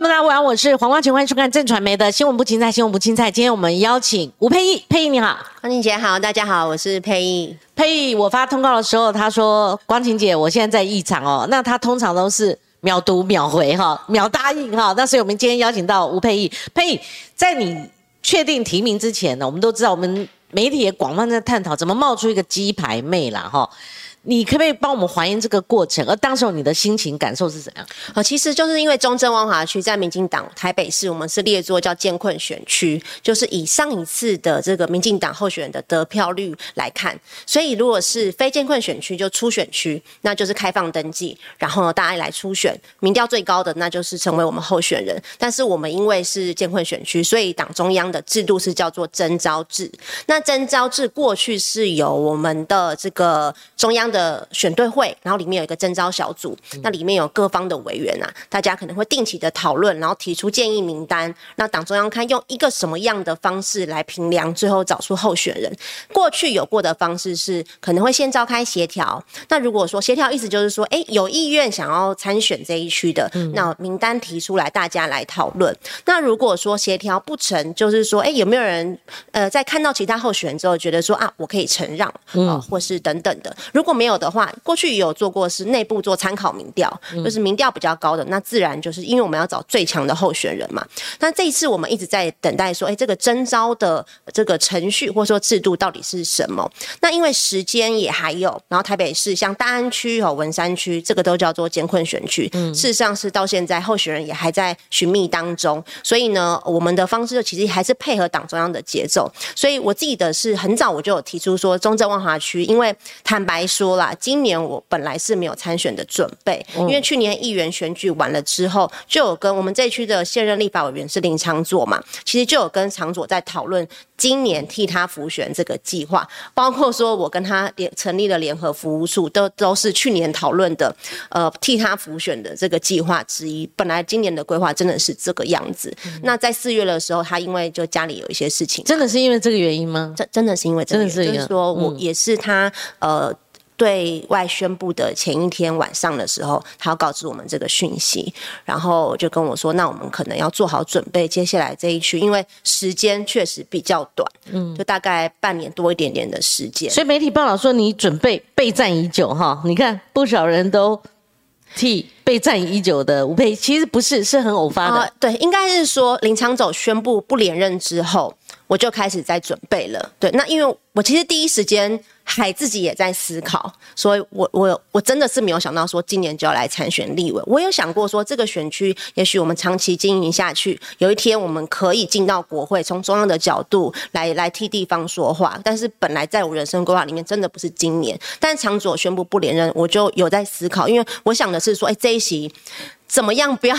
大家晚，我是黄光晴，欢迎收看正传媒的新闻不青菜，新闻不青菜。今天我们邀请吴佩义，佩义你好，光晴姐好，大家好，我是佩义。佩义，我发通告的时候，他说光晴姐，我现在在异场哦，那他通常都是秒读秒回哈，秒答应哈。那所以我们今天邀请到吴佩义，佩义，在你确定提名之前呢，我们都知道我们媒体也广泛在探讨怎么冒出一个鸡排妹啦哈。你可不可以帮我们还原这个过程？而当时候你的心情感受是怎样？呃，其实就是因为中正万华区在民进党台北市，我们是列作叫艰困选区，就是以上一次的这个民进党候选人的得票率来看，所以如果是非艰困选区就初选区，那就是开放登记，然后大家来初选，民调最高的那就是成为我们候选人。但是我们因为是艰困选区，所以党中央的制度是叫做征召制。那征召制过去是由我们的这个中央。的选对会，然后里面有一个征招小组，那里面有各方的委员啊，大家可能会定期的讨论，然后提出建议名单，那党中央看用一个什么样的方式来评量，最后找出候选人。过去有过的方式是可能会先召开协调，那如果说协调意思就是说，哎，有意愿想要参选这一区的，那名单提出来，大家来讨论。那如果说协调不成，就是说，哎，有没有人呃在看到其他候选人之后，觉得说啊，我可以承让啊，或是等等的，如果没有的话，过去有做过是内部做参考民调，就是民调比较高的，那自然就是因为我们要找最强的候选人嘛。那这一次我们一直在等待说，哎，这个征招的这个程序或者说制度到底是什么？那因为时间也还有，然后台北市像大安区和文山区，这个都叫做艰困选区，事实上是到现在候选人也还在寻觅当中。所以呢，我们的方式就其实还是配合党中央的节奏。所以我记得是很早我就有提出说，中正万华区，因为坦白说啦。今年我本来是没有参选的准备，因为去年议员选举完了之后，就有跟我们这一区的现任立法委员是林长佐嘛，其实就有跟长佐在讨论今年替他辅选这个计划，包括说我跟他联成立了联合服务处，都都是去年讨论的，呃，替他辅选的这个计划之一。本来今年的规划真的是这个样子，那在四月的时候，他因为就家里有一些事情，真的是因为这个原因吗？真真的是因为真的是就是说我也是他呃。对外宣布的前一天晚上的时候，他要告知我们这个讯息，然后就跟我说：“那我们可能要做好准备，接下来这一区，因为时间确实比较短，嗯，就大概半年多一点点的时间。”所以媒体报道说你准备备战已久，哈，你看不少人都替备战已久的吴佩，其实不是，是很偶发的。对，应该是说林长走宣布不连任之后，我就开始在准备了。对，那因为我其实第一时间。还自己也在思考，所以我我我真的是没有想到说今年就要来参选立委。我有想过说这个选区，也许我们长期经营下去，有一天我们可以进到国会，从中央的角度来来替地方说话。但是本来在我人生规划里面，真的不是今年。但是长左宣布不连任，我就有在思考，因为我想的是说，哎，这一席。怎么样？不要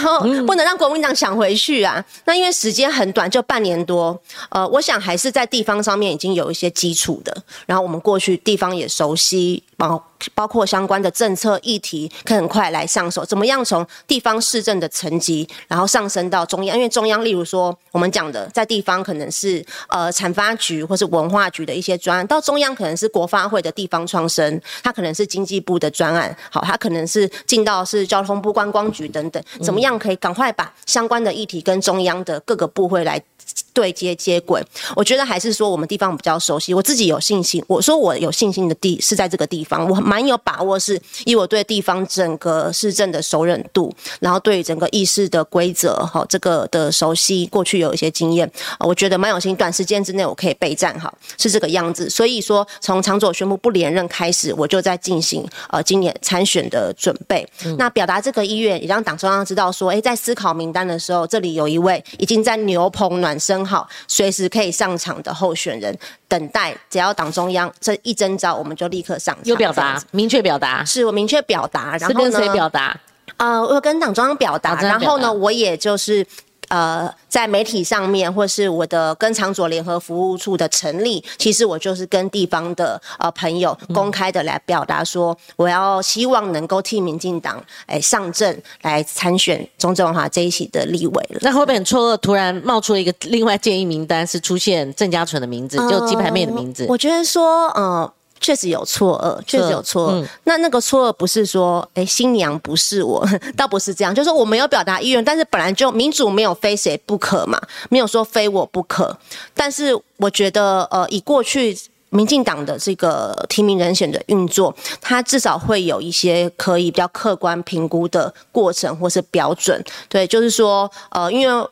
不能让国民党想回去啊！那因为时间很短，就半年多。呃，我想还是在地方上面已经有一些基础的，然后我们过去地方也熟悉，然后。包括相关的政策议题，可以很快来上手。怎么样从地方市政的层级，然后上升到中央？因为中央，例如说我们讲的，在地方可能是呃产发局或是文化局的一些专案，到中央可能是国发会的地方创生，它可能是经济部的专案，好，它可能是进到是交通部观光局等等。怎么样可以赶快把相关的议题跟中央的各个部会来？对接接轨，我觉得还是说我们地方比较熟悉，我自己有信心。我说我有信心的地是在这个地方，我蛮有把握，是以我对地方整个市政的熟稔度，然后对整个议事的规则哈这个的熟悉，过去有一些经验，我觉得蛮有心，短时间之内我可以备战哈，是这个样子。所以说从长左宣布不连任开始，我就在进行呃今年参选的准备。那表达这个意愿，也让党中央知道说，哎，在思考名单的时候，这里有一位已经在牛棚暖。真好，随时可以上场的候选人，等待只要党中央这一征召，我们就立刻上场。有表达，明确表达，是我明确表达。然后跟谁表达？呃，我跟党中央表达。然后呢，我也就是。呃，在媒体上面，或是我的跟长左联合服务处的成立，其实我就是跟地方的呃朋友公开的来表达说，我要希望能够替民进党哎上阵来参选中正文化这一席的立委了。那后面错突然冒出了一个另外建议名单，是出现郑家纯的名字，就鸡排妹的名字。我觉得说，呃。确实有错愕，确实有错愕。那那个错愕不是说，哎，新娘不是我，倒不是这样，就是我没有表达意愿，但是本来就民主没有非谁不可嘛，没有说非我不可。但是我觉得，呃，以过去民进党的这个提名人选的运作，它至少会有一些可以比较客观评估的过程或是标准。对，就是说，呃，因为。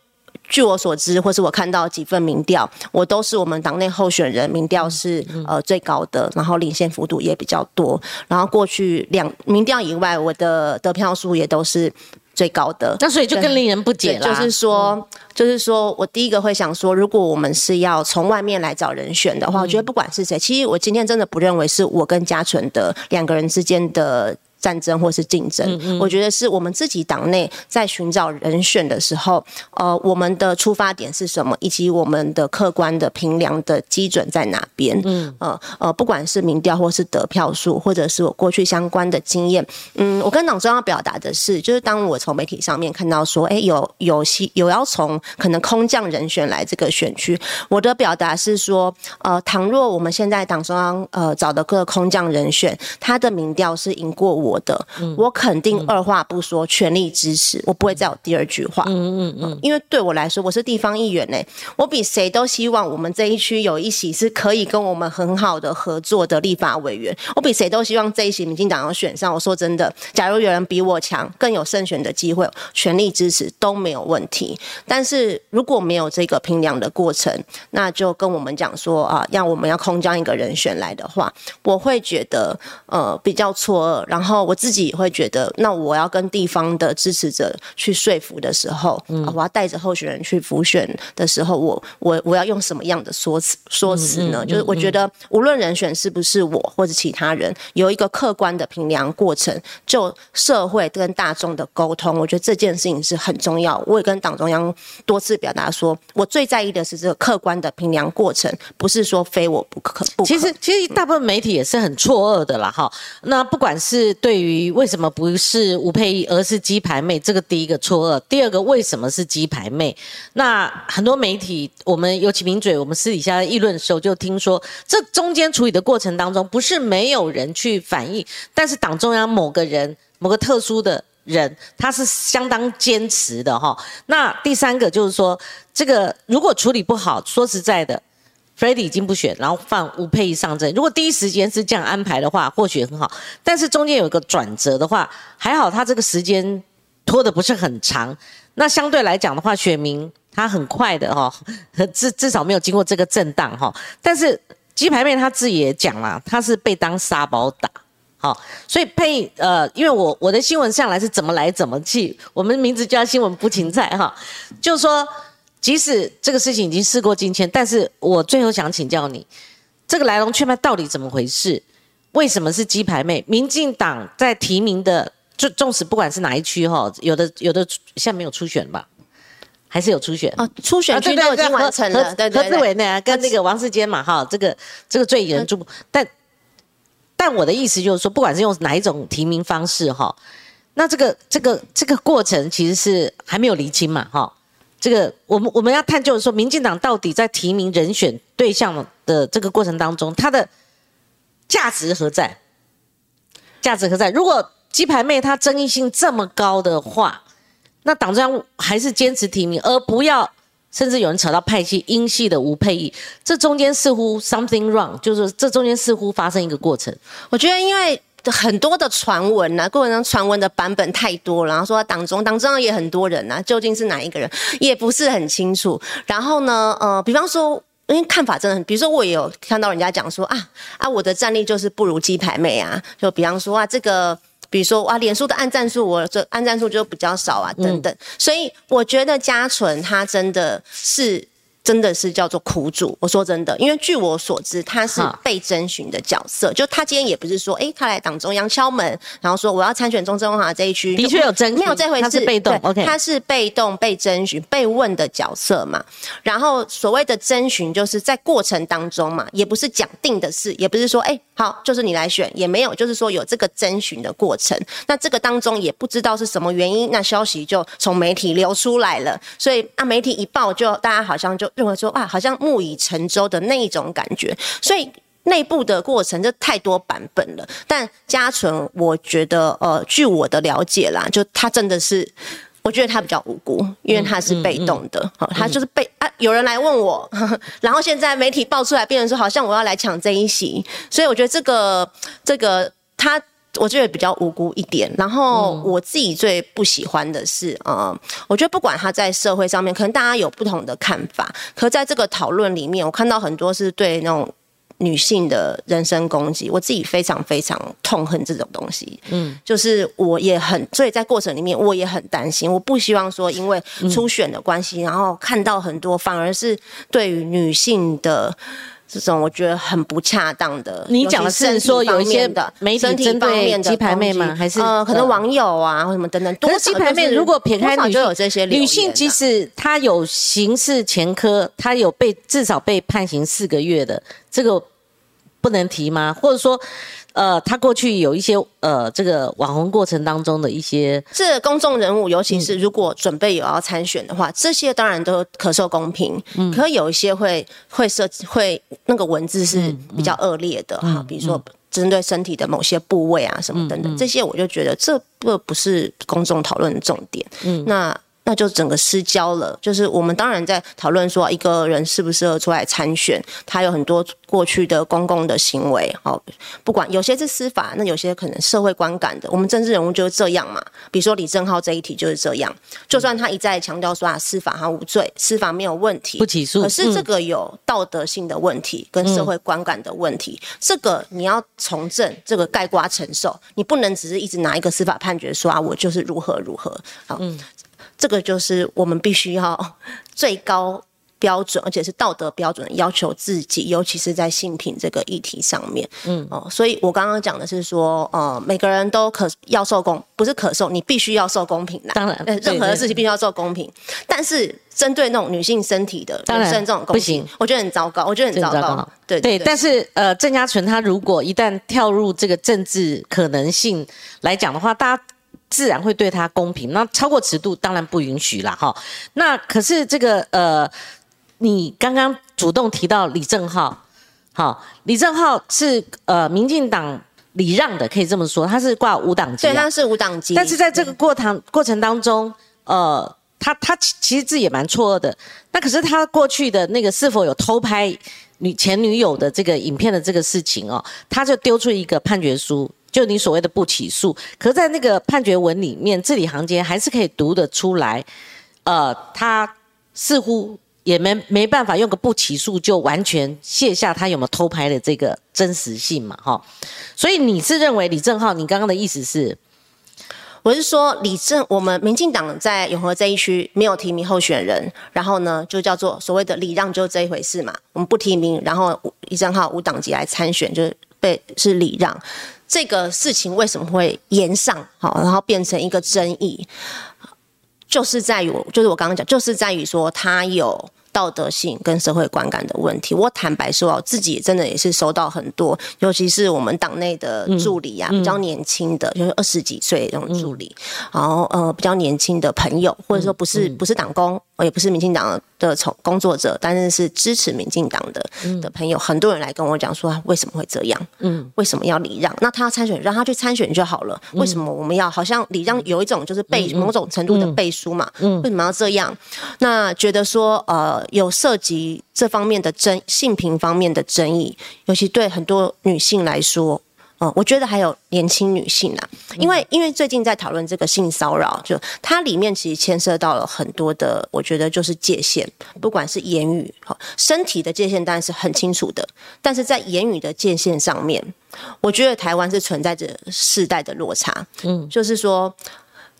据我所知，或是我看到几份民调，我都是我们党内候选人民调是呃最高的，然后领先幅度也比较多。然后过去两民调以外，我的得票数也都是最高的。那所以就更令人不解了。就是说，就是说我第一个会想说，如果我们是要从外面来找人选的话，我觉得不管是谁，其实我今天真的不认为是我跟嘉纯的两个人之间的。战争或是竞争，我觉得是我们自己党内在寻找人选的时候，呃，我们的出发点是什么，以及我们的客观的评量的基准在哪边？嗯，呃呃，不管是民调或是得票数，或者是我过去相关的经验，嗯，我跟党中央表达的是，就是当我从媒体上面看到说，哎，有有些有要从可能空降人选来这个选区，我的表达是说，呃，倘若我们现在党中央呃找的各个空降人选，他的民调是赢过我。我的，我肯定二话不说，全力支持，我不会再有第二句话。嗯嗯嗯，因为对我来说，我是地方议员呢，我比谁都希望我们这一区有一席是可以跟我们很好的合作的立法委员，我比谁都希望这一席民进党要选上。我说真的，假如有人比我强，更有胜选的机会，全力支持都没有问题。但是如果没有这个评量的过程，那就跟我们讲说啊，要我们要空降一个人选来的话，我会觉得呃比较错愕，然后。我自己也会觉得，那我要跟地方的支持者去说服的时候，我要带着候选人去浮选的时候，我我我要用什么样的说辞说辞呢？就是我觉得，无论人选是不是我或者其他人，有一个客观的评量过程，就社会跟大众的沟通，我觉得这件事情是很重要。我也跟党中央多次表达说，我最在意的是这个客观的评量过程，不是说非我不可。其实其实大部分媒体也是很错愕的啦，哈。那不管是对对于为什么不是吴佩仪，而是鸡排妹，这个第一个错愕。第二个，为什么是鸡排妹？那很多媒体，我们尤其名嘴，我们私底下议论的时候，就听说这中间处理的过程当中，不是没有人去反映，但是党中央某个人，某个特殊的人，他是相当坚持的哈。那第三个就是说，这个如果处理不好，说实在的。Freddie 已经不选，然后放吴佩仪上阵。如果第一时间是这样安排的话，或许很好。但是中间有一个转折的话，还好他这个时间拖的不是很长。那相对来讲的话，选民他很快的哈，至至少没有经过这个震荡哈。但是鸡排妹他自己也讲了，他是被当沙包打，好，所以佩呃，因为我我的新闻上来是怎么来怎么去，我们名字叫新闻不芹菜哈，就是说。即使这个事情已经事过境迁，但是我最后想请教你，这个来龙去脉到底怎么回事？为什么是鸡排妹？民进党在提名的，就纵使不管是哪一区哈，有的有的现在没有初选吧？还是有初选？哦，初选区都已经完成了。对对对何志伟呢？跟那个王世坚嘛，哈，这个这个最引人注目。但但我的意思就是说，不管是用哪一种提名方式哈，那这个这个这个过程其实是还没有厘清嘛，哈。这个我们我们要探究的说，民进党到底在提名人选对象的这个过程当中，它的价值何在？价值何在？如果鸡排妹她争议性这么高的话，那党中央还是坚持提名，而不要甚至有人扯到派系英系的吴佩义，这中间似乎 something wrong，就是这中间似乎发生一个过程。我觉得因为。很多的传闻呐，过程中传闻的版本太多。然后说党中党中央也很多人呐，究竟是哪一个人也不是很清楚。然后呢，呃，比方说，因为看法真的很，比如说我也有看到人家讲说啊啊，我的战力就是不如鸡排妹啊。就比方说啊，这个，比如说哇，脸书的按战数，我这按战数就比较少啊，等等。所以我觉得嘉纯他真的是。真的是叫做苦主。我说真的，因为据我所知，他是被征询的角色。就他今天也不是说，哎，他来党中央敲门，然后说我要参选中正文化这一区。的确有征，没有这回事。他是被动，OK，他是被动被征询、被问的角色嘛。然后所谓的征询，就是在过程当中嘛，也不是讲定的事，也不是说，哎，好，就是你来选，也没有，就是说有这个征询的过程。那这个当中也不知道是什么原因，那消息就从媒体流出来了。所以啊，媒体一报，就大家好像就。认为说啊，好像木已成舟的那一种感觉，所以内部的过程，就太多版本了。但嘉纯，我觉得呃，据我的了解啦，就他真的是。我觉得他比较无辜，因为他是被动的，好，他就是被啊，有人来问我，然后现在媒体爆出来，变成说好像我要来抢这一席，所以我觉得这个这个他，我觉得比较无辜一点。然后我自己最不喜欢的是，呃，我觉得不管他在社会上面，可能大家有不同的看法，可在这个讨论里面，我看到很多是对那种。女性的人身攻击，我自己非常非常痛恨这种东西。嗯，就是我也很，所以在过程里面我也很担心。我不希望说因为初选的关系，然后看到很多反而是对于女性的这种，我觉得很不恰当的。你讲的是说有一些的媒体针对鸡排妹吗？还是呃，可能网友啊，或什么等等。可是鸡排妹如果撇开女就有这些女性，即使她有刑事前科，她有被至少被判刑四个月的。这个不能提吗？或者说，呃，他过去有一些呃，这个网红过程当中的一些，这公众人物，尤其是如果准备有要参选的话，这些当然都可受公平。嗯，可有一些会会设会那个文字是比较恶劣的哈，比如说针对身体的某些部位啊什么等等，这些我就觉得这不不是公众讨论的重点。嗯，那。那就整个失焦了。就是我们当然在讨论说一个人适不适合出来参选，他有很多过去的公共的行为，好，不管有些是司法，那有些可能社会观感的。我们政治人物就是这样嘛。比如说李正浩这一题就是这样，就算他一再强调说啊司法他无罪，司法没有问题，不起诉，可是这个有道德性的问题跟社会观感的问题，这个你要从政，这个盖瓜承受，你不能只是一直拿一个司法判决说啊我就是如何如何，好。这个就是我们必须要 最高标准，而且是道德标准要求自己，尤其是在性品这个议题上面。嗯哦，所以我刚刚讲的是说，呃，每个人都可要受公，不是可受，你必须要受公平的。当然，任何的事情必须要受公平。但是针对那种女性身体的女生这种不行，我觉得很糟糕，我觉得很糟糕。对对，但是呃，郑家纯他如果一旦跳入这个政治可能性来讲的话，大家。自然会对他公平，那超过尺度当然不允许了哈。那可是这个呃，你刚刚主动提到李正浩，好，李正浩是呃民进党礼让的，可以这么说，他是挂五党籍，对，他是五党籍。但是在这个过堂过程当中，呃，他他其实自己也蛮错愕的。那可是他过去的那个是否有偷拍女前女友的这个影片的这个事情哦，他就丢出一个判决书。就你所谓的不起诉，可在那个判决文里面，字里行间还是可以读得出来，呃，他似乎也没没办法用个不起诉就完全卸下他有没有偷拍的这个真实性嘛，哈。所以你是认为李正浩，你刚刚的意思是，我是说李正，我们民进党在永和这一区没有提名候选人，然后呢，就叫做所谓的礼让，就这一回事嘛。我们不提名，然后李正浩无党籍来参选，就被是礼让。这个事情为什么会延上？好，然后变成一个争议，就是在于，就是我刚刚讲，就是在于说他有。道德性跟社会观感的问题，我坦白说，自己真的也是收到很多，尤其是我们党内的助理呀，比较年轻的，就是二十几岁这种助理，然后呃比较年轻的朋友，或者说不是不是党工，也不是民进党的从工作者，但是是支持民进党的的朋友，很多人来跟我讲说，为什么会这样？嗯，为什么要礼让？那他要参选，让他去参选就好了。为什么我们要好像礼让有一种就是背某种程度的背书嘛？嗯，为什么要这样？那觉得说呃。有涉及这方面的争性平方面的争议，尤其对很多女性来说，嗯，我觉得还有年轻女性啊，因为因为最近在讨论这个性骚扰，就它里面其实牵涉到了很多的，我觉得就是界限，不管是言语哈，身体的界限当然是很清楚的，但是在言语的界限上面，我觉得台湾是存在着世代的落差，嗯，就是说。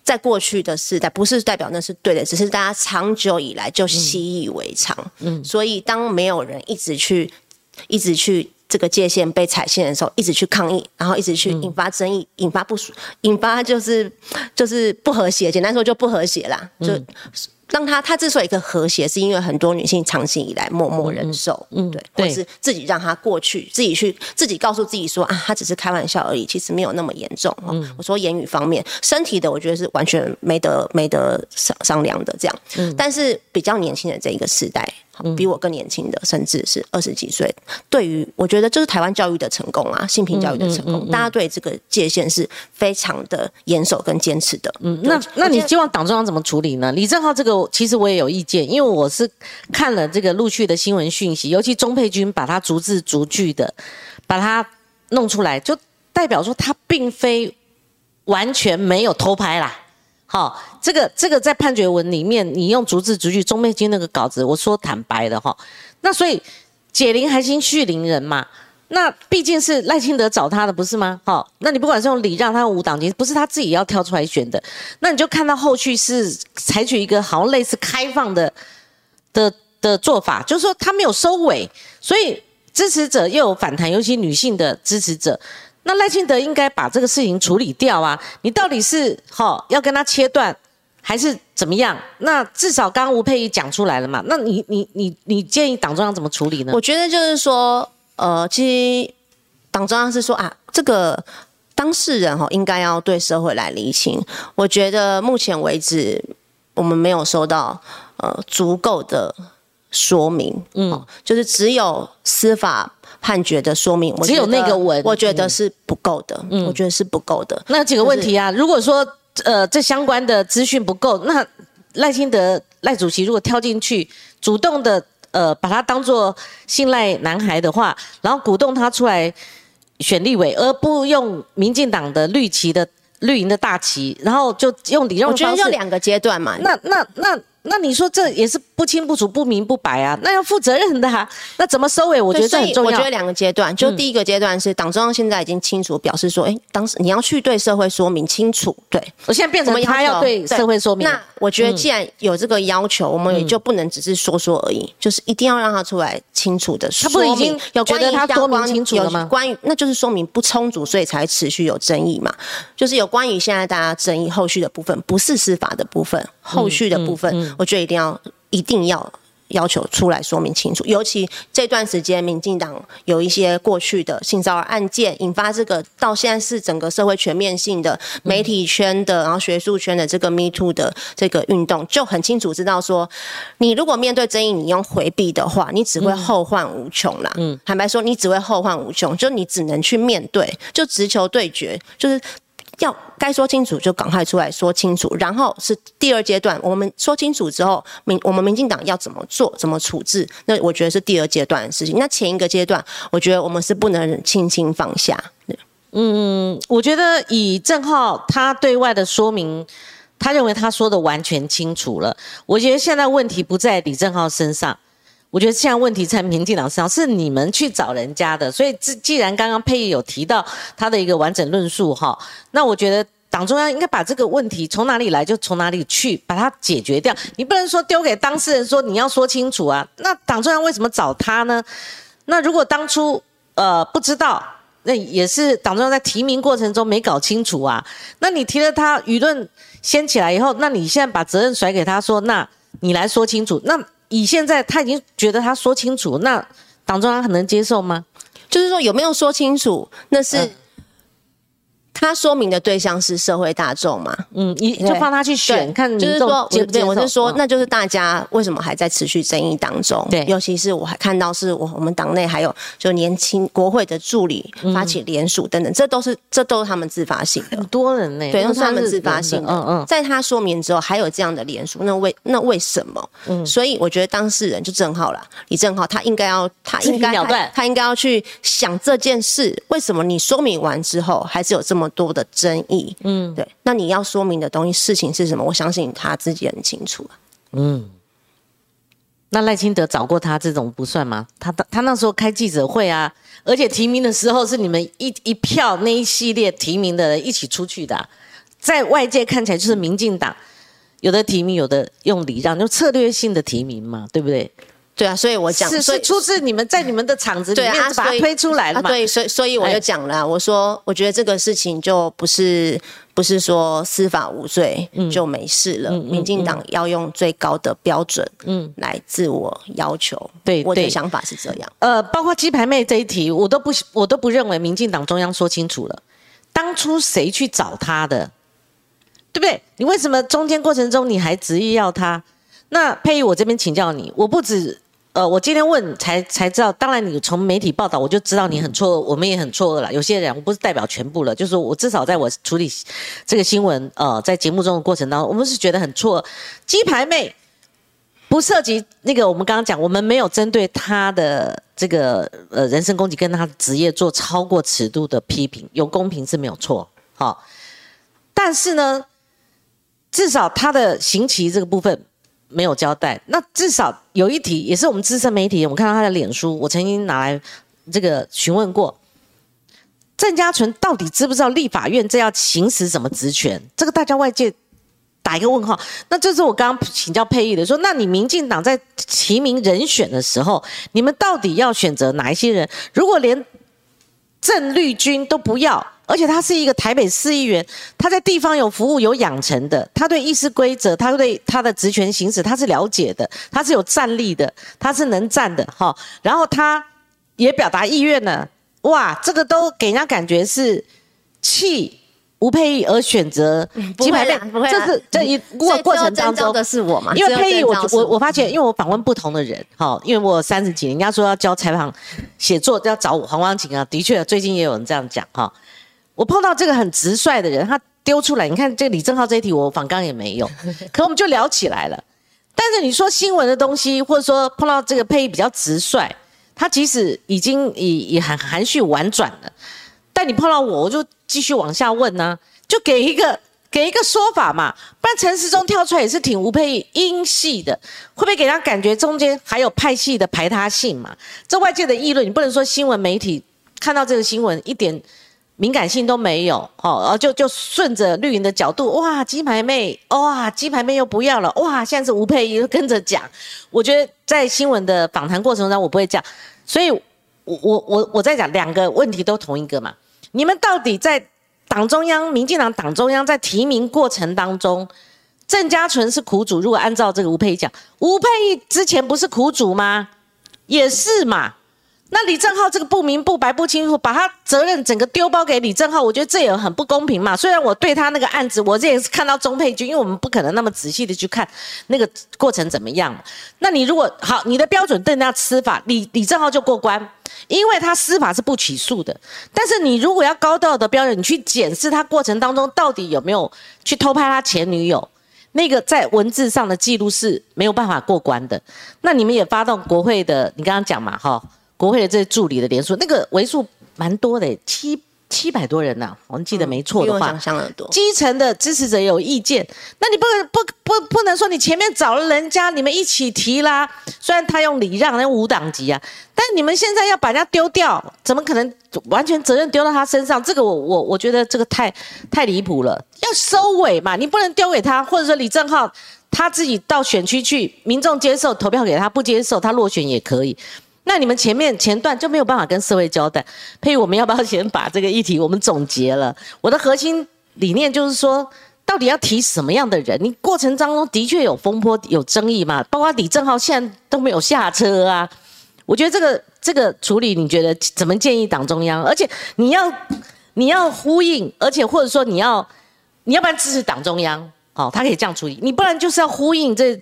在过去的时代，不是代表那是对的，只是大家长久以来就习以为常。嗯，所以当没有人一直去、一直去这个界限被踩线的时候，一直去抗议，然后一直去引发争议、引发不、引发就是就是不和谐。简单说就不和谐啦。就让他他之所以一个和谐，是因为很多女性长期以来默默忍受，嗯，对，或是自己让他过去，自己去自己告诉自己说啊，他只是开玩笑而已，其实没有那么严重。哦嗯我说言语方面，身体的我觉得是完全没得没得商商量的这样，嗯但是比较年轻的这一个时代。比我更年轻的，甚至是二十几岁，对于我觉得这是台湾教育的成功啊，性平教育的成嗯功，大家对这个界限是非常的严守跟坚持的。嗯那那你希望党中央怎么处理呢？李正浩这个其实我也有意见，因为我是看了这个陆续的新闻讯息，尤其钟佩君把他逐字逐句的把它弄出来，就代表说他并非完全没有偷拍啦。好，这个这个在判决文里面，你用逐字逐句，钟佩君那个稿子，我说坦白的哈，那所以解铃还须系铃人嘛。那毕竟是赖清德找他的，不是吗？好，那你不管是用礼让，他用无党籍，不是他自己要挑出来选的，那你就看到后续是采取一个好像类似开放的的的做法，就是说他没有收尾，所以支持者又有反弹，尤其女性的支持者。那赖清德应该把这个事情处理掉啊！你到底是好、要跟他切断，还是怎么样？那至少刚刚吴佩仪讲出来了嘛？那你你你你建议党中央怎么处理呢？我觉得就是说，呃，其实党中央是说啊，这个当事人哈应该要对社会来厘清。我觉得目前为止，我们没有收到呃足够的说明，嗯，就是只有司法判决的说明，我只有那个文我觉得是不够的，嗯我觉得是不够的。那有几个问题啊？如果说呃这相关的资讯不够，那赖清德赖主席如果跳进去，主动的呃把他当做信赖男孩的话，然后鼓动他出来选立委，而不用民进党的绿旗的绿营的大旗，然后就用礼让我觉得的方式。就两个阶段嘛，那那那那你说这也是不清不楚、不明不白啊？那要负责任的啊。那怎么收尾？我觉得这所很重要我觉得。两个阶段，就第一个阶段是党中央现在已经清楚表示说，哎，当时你要去对社会说明清楚，对，我现在变成他要对社会说明。嗯那我觉得既然有这个要求，我们也就不能只是说说而已，就是一定要让他出来清楚的说明。他不是已经有关于觉得他说明清楚了吗有关于那就是说明不充足，所以才持续有争议嘛。就是有关于现在大家争议后续的部分，不是司法的部分，后续的部分，嗯我觉得一定要一定要。要求出来说明清楚，尤其这段时间，民进党有一些过去的性骚扰案件，引发这个到现在是整个社会全面性的媒体圈的，然后学术圈的这个 Me Too 的这个运动，就很清楚知道说，你如果面对争议，你用回避的话，你只会后患无穷啦。嗯，坦白说，你只会后患无穷，就你只能去面对，就直球对决，就是。要该说清楚就赶快出来说清楚，然后是第二阶段，我们说清楚之后，民我们民进党要怎么做、怎么处置，那我觉得是第二阶段的事情。那前一个阶段，我觉得我们是不能轻轻放下。嗯我觉得以郑浩他对外的说明，他认为他说的完全清楚了。我觉得现在问题不在李正浩身上，我觉得现在问题在民进党身上，是你们去找人家的。所以，既既然刚刚佩仪有提到他的一个完整论述哈，那我觉得。党中央应该把这个问题从哪里来就从哪里去，把它解决掉。你不能说丢给当事人说你要说清楚啊。那党中央为什么找他呢？那如果当初呃不知道，那也是党中央在提名过程中没搞清楚啊。那你提了他，舆论掀起来以后，那你现在把责任甩给他说，那你来说清楚。那以现在他已经觉得他说清楚，那党中央很能接受吗？就是说有没有说清楚，那是嗯他说明的对象是社会大众嘛？嗯，你就放他去选，看就是说，我对接不接。我是说，嗯那就是大家为什么还在持续争议当中？对尤其是我还看到是我我们党内还有就年轻国会的助理嗯发起联署等等，这都是这都是他们自发性的很。多人呢、对，都是他们自发性的。嗯嗯，在他说明之后，还有这样的联署，那为那为什么？嗯所以我觉得当事人就郑浩了，李正浩，他应该要，他应该他应该要去想这件事，为什么你说明完之后，还是有这么多的争议？嗯，对。那你要说明的东西，事情是什么？我相信他自己很清楚啊。那赖清德找过他这种不算吗？他他那时候开记者会啊，而且提名的时候是你们一一票那一系列提名的人一起出去的啊、在外界看起来就是民进党有的提名，有的用礼让，就策略性的提名嘛，对不对？对啊，所以我讲，是是出自你们在你们的场子里面把它推出来了嘛？啊对，所以所以我哎就讲了啊，我说我觉得这个事情就不是不是说司法无罪嗯就没事了，民进党要用最高的标准，嗯，来自我要求。对对我的想法是这样。呃，包括鸡排妹这一题，我都不我都不认为民进党中央说清楚了，当初谁去找他的，对不对？你为什么中间过程中你还执意要他？那佩玉，我这边请教你，我不止。呃，我今天问才才知道，当然你从媒体报道我就知道你很错愕，我们也很错愕了。有些人我不是代表全部了，就是说我至少在我处理这个新闻，呃，在节目中的过程当中，我们是觉得很错愕。鸡排妹不涉及那个，我们刚刚讲，我们没有针对她的这个呃人身攻击跟她的职业做超过尺度的批评，有公平是没有错，好、但是呢，至少她的刑期这个部分没有交代。那至少有一题，也是我们资深媒体，我们看到他的脸书，我曾经拿来这个询问过。郑家纯到底知不知道立法院这要行使什么职权？这个大家外界打一个问号。那这是我刚刚请教佩玉的，说，那你民进党在提名人选的时候，你们到底要选择哪一些人？如果连郑绿军都不要，而且他是一个台北市议员，他在地方有服务、有养成的，他对议事规则，他对他的职权行使，他是了解的，他是有战力的，他是能战的，哈。然后他也表达意愿了，哇，这个都给人家感觉是弃吴佩义而选择不鸡排妹这是这一过过程当中的是我嘛？因为佩仪，我我我发现，因为我访问不同的人，哈，因为我三十几年，人家说要教采访写作要找我黄光琴啊，的确，最近也有人这样讲哈。我碰到这个很直率的人，他丢出来，你看这个李正浩这一题，我反刚也没有，可我们就聊起来了。但是你说新闻的东西，或者说碰到这个配音比较直率，他即使已经也也很含蓄婉转了，但你碰到我，我就继续往下问呢、就给一个给一个说法嘛，不然陈时中跳出来也是挺吴佩仪英系的，会不会给人家感觉中间还有派系的排他性嘛？这外界的议论，你不能说新闻媒体看到这个新闻一点敏感性都没有，哦，然后就就顺着绿营的角度，哇，鸡排妹，哇，鸡排妹又不要了，哇，现在是吴佩仪又跟着讲，我觉得在新闻的访谈过程中，我不会讲，所以我我我我在讲两个问题都同一个嘛，你们到底在党中央、民进党党中央在提名过程当中，郑家纯是苦主。如果按照这个吴佩仪讲，吴佩仪之前不是苦主吗？也是嘛。那李正浩这个不明不白不清楚，把他责任整个丢包给李正浩，我觉得这也很不公平嘛。虽然我对他那个案子，我这也是看到钟佩君，因为我们不可能那么仔细的去看那个过程怎么样。那你如果好，你的标准对人家司法，李李正浩就过关，因为他司法是不起诉的。但是你如果要高道德标准，你去检视他过程当中到底有没有去偷拍他前女友，那个在文字上的记录是没有办法过关的。那你们也发动国会的，你刚刚讲嘛，哈，国会的这助理的连数，那个为数蛮多的，七七百多人呐、我们记得没错的话。比我想象的多。基层的支持者有意见，那你不能不不不能说你前面找了人家，你们一起提啦。虽然他用礼让，那五党籍啊，但你们现在要把人家丢掉，怎么可能完全责任丢到他身上？这个我我我觉得这个太太离谱了，要收尾嘛，你不能丢给他，或者说李正浩他自己到选区去，民众接受投票给他，不接受他落选也可以。那你们前面前段就没有办法跟社会交代，佩仪，我们要不要先把这个议题我们总结了？我的核心理念就是说，到底要提什么样的人？你过程当中的确有风波、有争议嘛，包括李正浩现在都没有下车啊。我觉得这个这个处理，你觉得怎么建议党中央？而且你要你要呼应，而且或者说你要你要不然支持党中央，哦，他可以这样处理，你不然就是要呼应这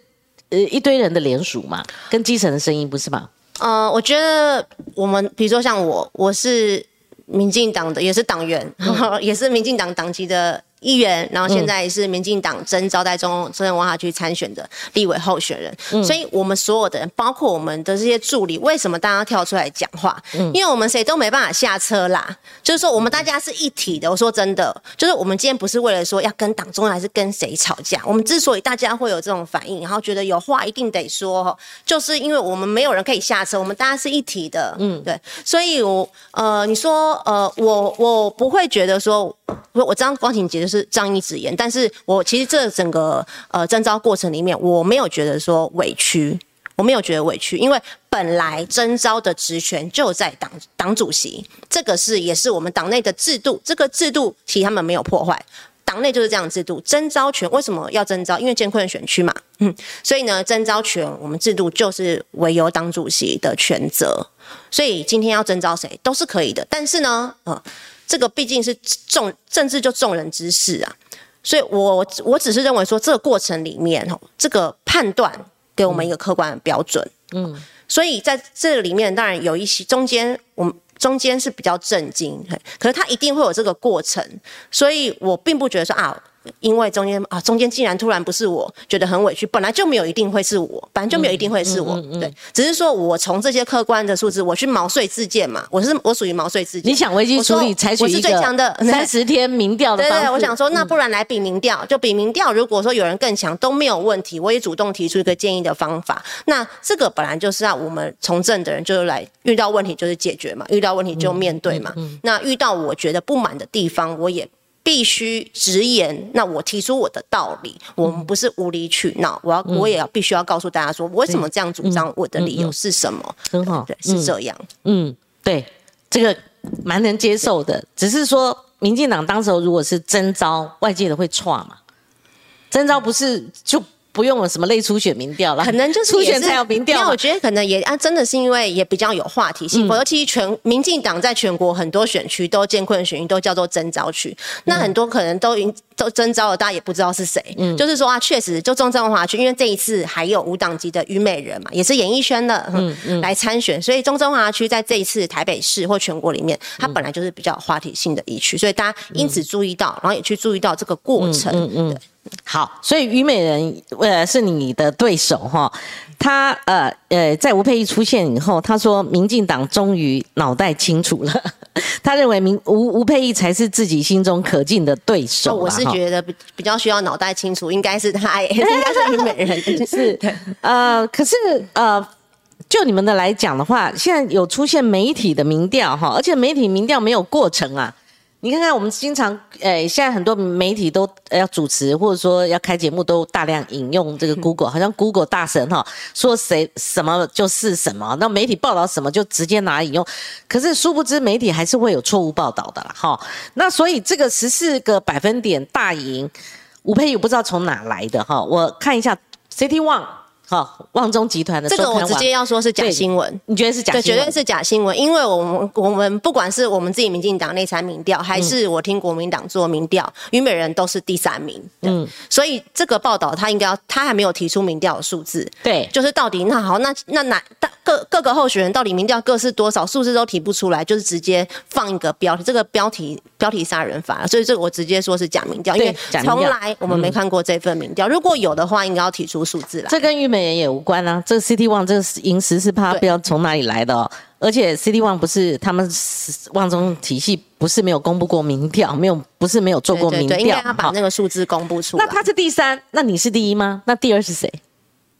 呃一堆人的联署嘛，跟基层的声音不是吗？呃，我觉得我们比如说像我，我是民进党的，也是党员，也是民进党党籍的议员，然后现在也是民进党征招在中中正文化区参选的立委候选人。所以，我们所有的人，包括我们的这些助理，为什么大家跳出来讲话？嗯因为我们谁都没办法下车啦。就是说，我们大家是一体的。我说真的，就是我们今天不是为了说要跟党中央还是跟谁吵架。我们之所以大家会有这种反应，然后觉得有话一定得说，就是因为我们没有人可以下车，我们大家是一体的。嗯，对。所以我呃，你说呃，我我不会觉得说，我我张光晴姐就是仗义直言，但是我其实这整个呃征招过程里面，我没有觉得说委屈。我没有觉得委屈，因为本来征召的职权就在党党主席，这个是也是我们党内的制度，这个制度其实他们没有破坏。党内就是这样制度，征召权为什么要征召？因为监困选区嘛，嗯，所以呢，征召权我们制度就是唯有党主席的权责，所以今天要征召谁都是可以的。但是呢，呃，这个毕竟是众政治就众人之事啊，所以我我只是认为说这个过程里面哦，这个判断给我们一个客观的标准，嗯，所以在这里面当然有一些中间我们。中间是比较震惊，可是它一定会有这个过程，所以我并不觉得说啊。因为中间啊，中间竟然突然不是我，觉得很委屈。本来就没有一定会是我，本来就没有一定会是我，对，只是说我从这些客观的数字，我去毛遂自荐嘛，我是我属于毛遂自荐。你想危机处理，采取一个三十天民调的。对对，我想说，那不然来比民调，就比民调。如果说有人更强都没有问题，我也主动提出一个建议的方法。那这个本来就是让我们从政的人就是来遇到问题就是解决嘛，遇到问题就面对嘛。那遇到我觉得不满的地方，我也。必须直言，那我提出我的道理，我们不是无理取闹，我要我也要必须要告诉大家说，我为什么这样主张，我的理由是什么？很好，对，是这样。嗯，对，这个蛮能接受的，只是说，民进党当时如果是征召，外界的会错嘛？征召不是就。不用了什么类初选民调了，可能就是初选才有民调。那我觉得可能也啊，真的是因为也比较有话题性。尤其全民进党在全国很多选区都艰困选区都叫做征召区，那很多可能都已都征召了，大家也不知道是谁。嗯，就是说啊，确实就中正万华区，因为这一次还有无党籍的虞美人嘛，也是演艺圈的，嗯嗯，来参选，所以中正万华区在这一次台北市或全国里面，它本来就是比较话题性的一区，所以大家因此注意到，然后也去注意到这个过程。嗯嗯。好，所以虞美人呃是你的对手哈，他呃呃在吴佩仪出现以后，他说民进党终于脑袋清楚了，他认为明吴吴佩仪才是自己心中可敬的对手。我是觉得比比较需要脑袋清楚，应该是他，应该是虞美人，是呃，可是呃，就你们的来讲的话，现在有出现媒体的民调哈，而且媒体民调没有过程啊。你看看，我们经常诶，现在很多媒体都要主持，或者说要开节目，都大量引用这个 Google，好像 Google 大神哈，说谁什么就是什么，那媒体报道什么就直接拿引用。可是殊不知，媒体还是会有错误报道的啦，哈。那所以这个十四个百分点大赢，吴佩宇不知道从哪来的哈，我看一下 City One。好，旺中集团的这个我直接要说是假新闻，你觉得是假？对，绝对是假新闻，因为我们我们不管是我们自己民进党内参民调，还是我听国民党做民调，虞美人都是第三名。嗯，所以这个报道他应该要，他还没有提出民调的数字。对，就是到底那好，那那哪各各个候选人到底民调各是多少，数字都提不出来，就是直接放一个标题，这个标题标题杀人法，所以这个我直接说是假民调，因为从来我们没看过这份民调，如果有的话，应该要提出数字来。这跟玉美。人也无关啊，这个 CT One 这个银石是怕不要从哪里来的哦，而且 CT One 不是他们旺中体系不是没有公布过民调，没有不是没有做过民调，应该要把那个数字公布出来。那他是第三，那你是第一吗？那第二是谁？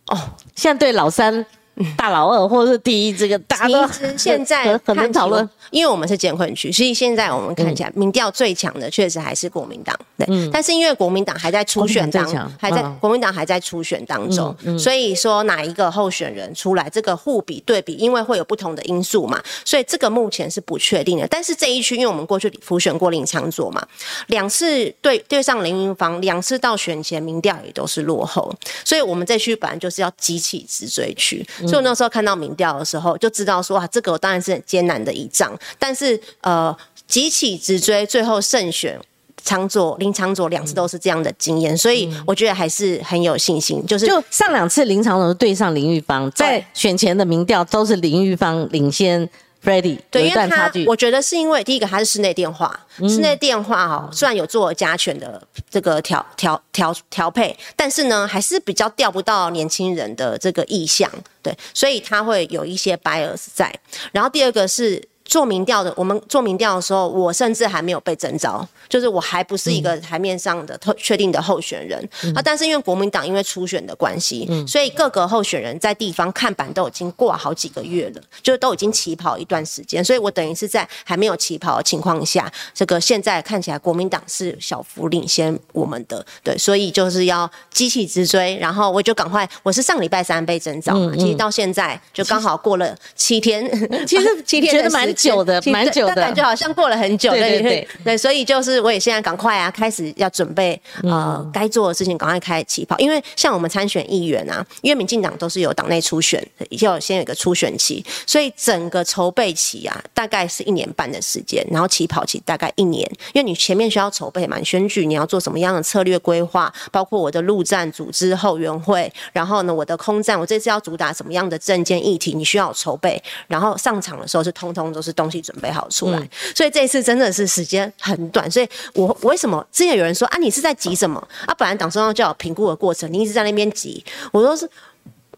哦，现在对老三。大老二或者是第一，这个大家现在很 难讨论，因为我们是监困区，所以现在我们看起来民调最强的确实还是国民党。对，但是因为国民党还在初选当，还在国民党还在初选当中，所以说哪一个候选人出来，这个互比对比，因为会有不同的因素嘛，所以这个目前是不确定的。但是这一区，因为我们过去复选过林昌佐嘛，两次对对上林云芳，两次到选前民调也都是落后，所以我们这区本来就是要急起直追区。所以我那时候看到民调的时候，就知道说啊，这个当然是很艰难的一仗。但是呃，急起直追，最后胜选长左林长左两次都是这样的经验，所以我觉得还是很有信心。就是就上两次林长左对上林玉芳，在选前的民调都是林玉芳领先。Ready，对，因为他我觉得是因为第一个它是室内电话，室内电话哈，虽然有做加权的这个调调调调配，但是呢，还是比较调不到年轻人的这个意向，对，所以它会有一些 bias 在。然后第二个是做民调的，我们做民调的时候，我甚至还没有被征召，就是我还不是一个台面上的确定的候选人啊。但是因为国民党因为初选的关系，所以各个候选人在地方看板都已经挂好几个月了，就都已经起跑一段时间，所以我等于是在还没有起跑的情况下，这个现在看起来国民党是小幅领先我们的，对，所以就是要机器直追，然后我就赶快，我是上礼拜三被征召嘛，其实到现在就刚好过了七天，其实 七天觉得蛮。久的，蛮久的，感觉好像过了很久。对对对，对，所以就是我也现在赶快啊，开始要准备呃该做的事情，赶快开始起跑。因为像我们参选议员啊，因为民进党都是有党内初选，要先有一个初选期，所以整个筹备期啊，大概是一年半的时间，然后起跑期大概一年。因为你前面需要筹备嘛，选举你要做什么样的策略规划，包括我的陆战组织后援会，然后呢，我的空战，我这次要主打什么样的政见议题，你需要筹备，然后上场的时候是通通都是东西准备好出来，所以这一次真的是时间很短。所以我我为什么之前有人说啊，你是在急什么啊？本来党中央就有评估的过程，你一直在那边急。我说是，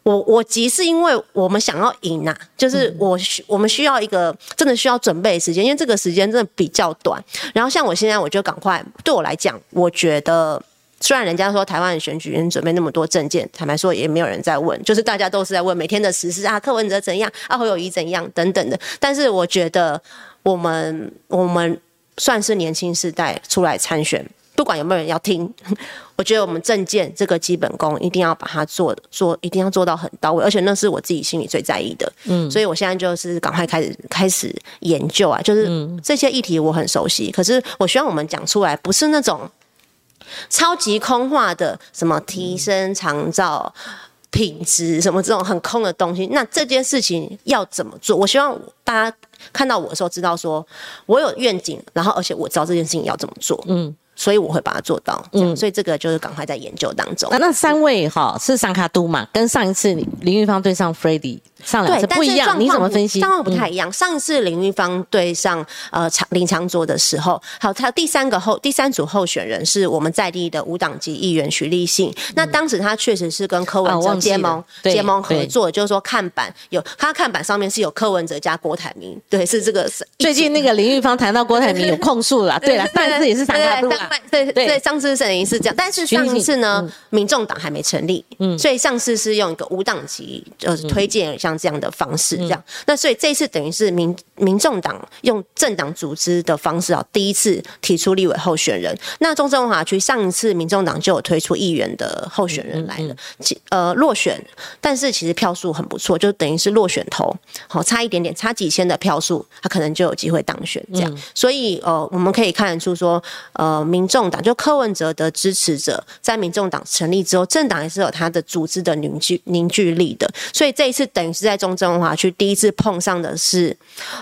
我我急是因为我们想要赢呐，就是我需我们需要一个真的需要准备时间，因为这个时间真的比较短。然后像我现在，我就赶快，对我来讲，我觉得。虽然人家说台湾的选举人准备那么多证件，坦白说也没有人在问，就是大家都是在问每天的时事啊，柯文哲怎样啊，侯友谊怎样等等的。但是我觉得我们我们算是年轻世代出来参选，不管有没有人要听，我觉得我们证件这个基本功一定要把它做做，一定要做到很到位，而且那是我自己心里最在意的。嗯，所以我现在就是赶快开始开始研究啊，就是这些议题我很熟悉，可是我希望我们讲出来不是那种。超级空话的什么提升长照品质什么这种很空的东西，那这件事情要怎么做？我希望大家看到我的时候知道说我有愿景，然后而且我知道这件事情要怎么做，嗯，所以我会把它做到，嗯，所以这个就是赶快在研究当中。那那三位哈是桑卡都嘛，跟上一次林玉芳对上 f r e d d y 上两次不一样，你怎么分析？状况不太一样。上一次林玉芳对上呃长林长卓的时候，好，他第三个候第三组候选人是我们在地的无党籍议员徐立信。那当时他确实是跟柯文哲结盟结盟合作，就是说看板有他看板上面是有柯文哲加郭台铭，对，是这个。最近那个林玉芳谈到郭台铭有控诉了，对了，上次也是谈到对对，上次沈莹是这样，但是上一次呢，民众党还没成立，嗯，所以上次是用一个无党籍就是推荐像。这样的方式，这样，那所以这次等于是民民众党用政党组织的方式啊，第一次提出立委候选人。那中正文化区上一次民众党就有推出议员的候选人来了，其呃，落选，但是其实票数很不错，就等于是落选头，好差一点点，差几千的票数，他可能就有机会当选。这样，所以呃，我们可以看得出说，呃，民民众党就柯文哲的支持者，在民众党成立之后，政党也是有它的组织的凝聚凝聚力的。所以这一次等于是。在中正文化区第一次碰上的是，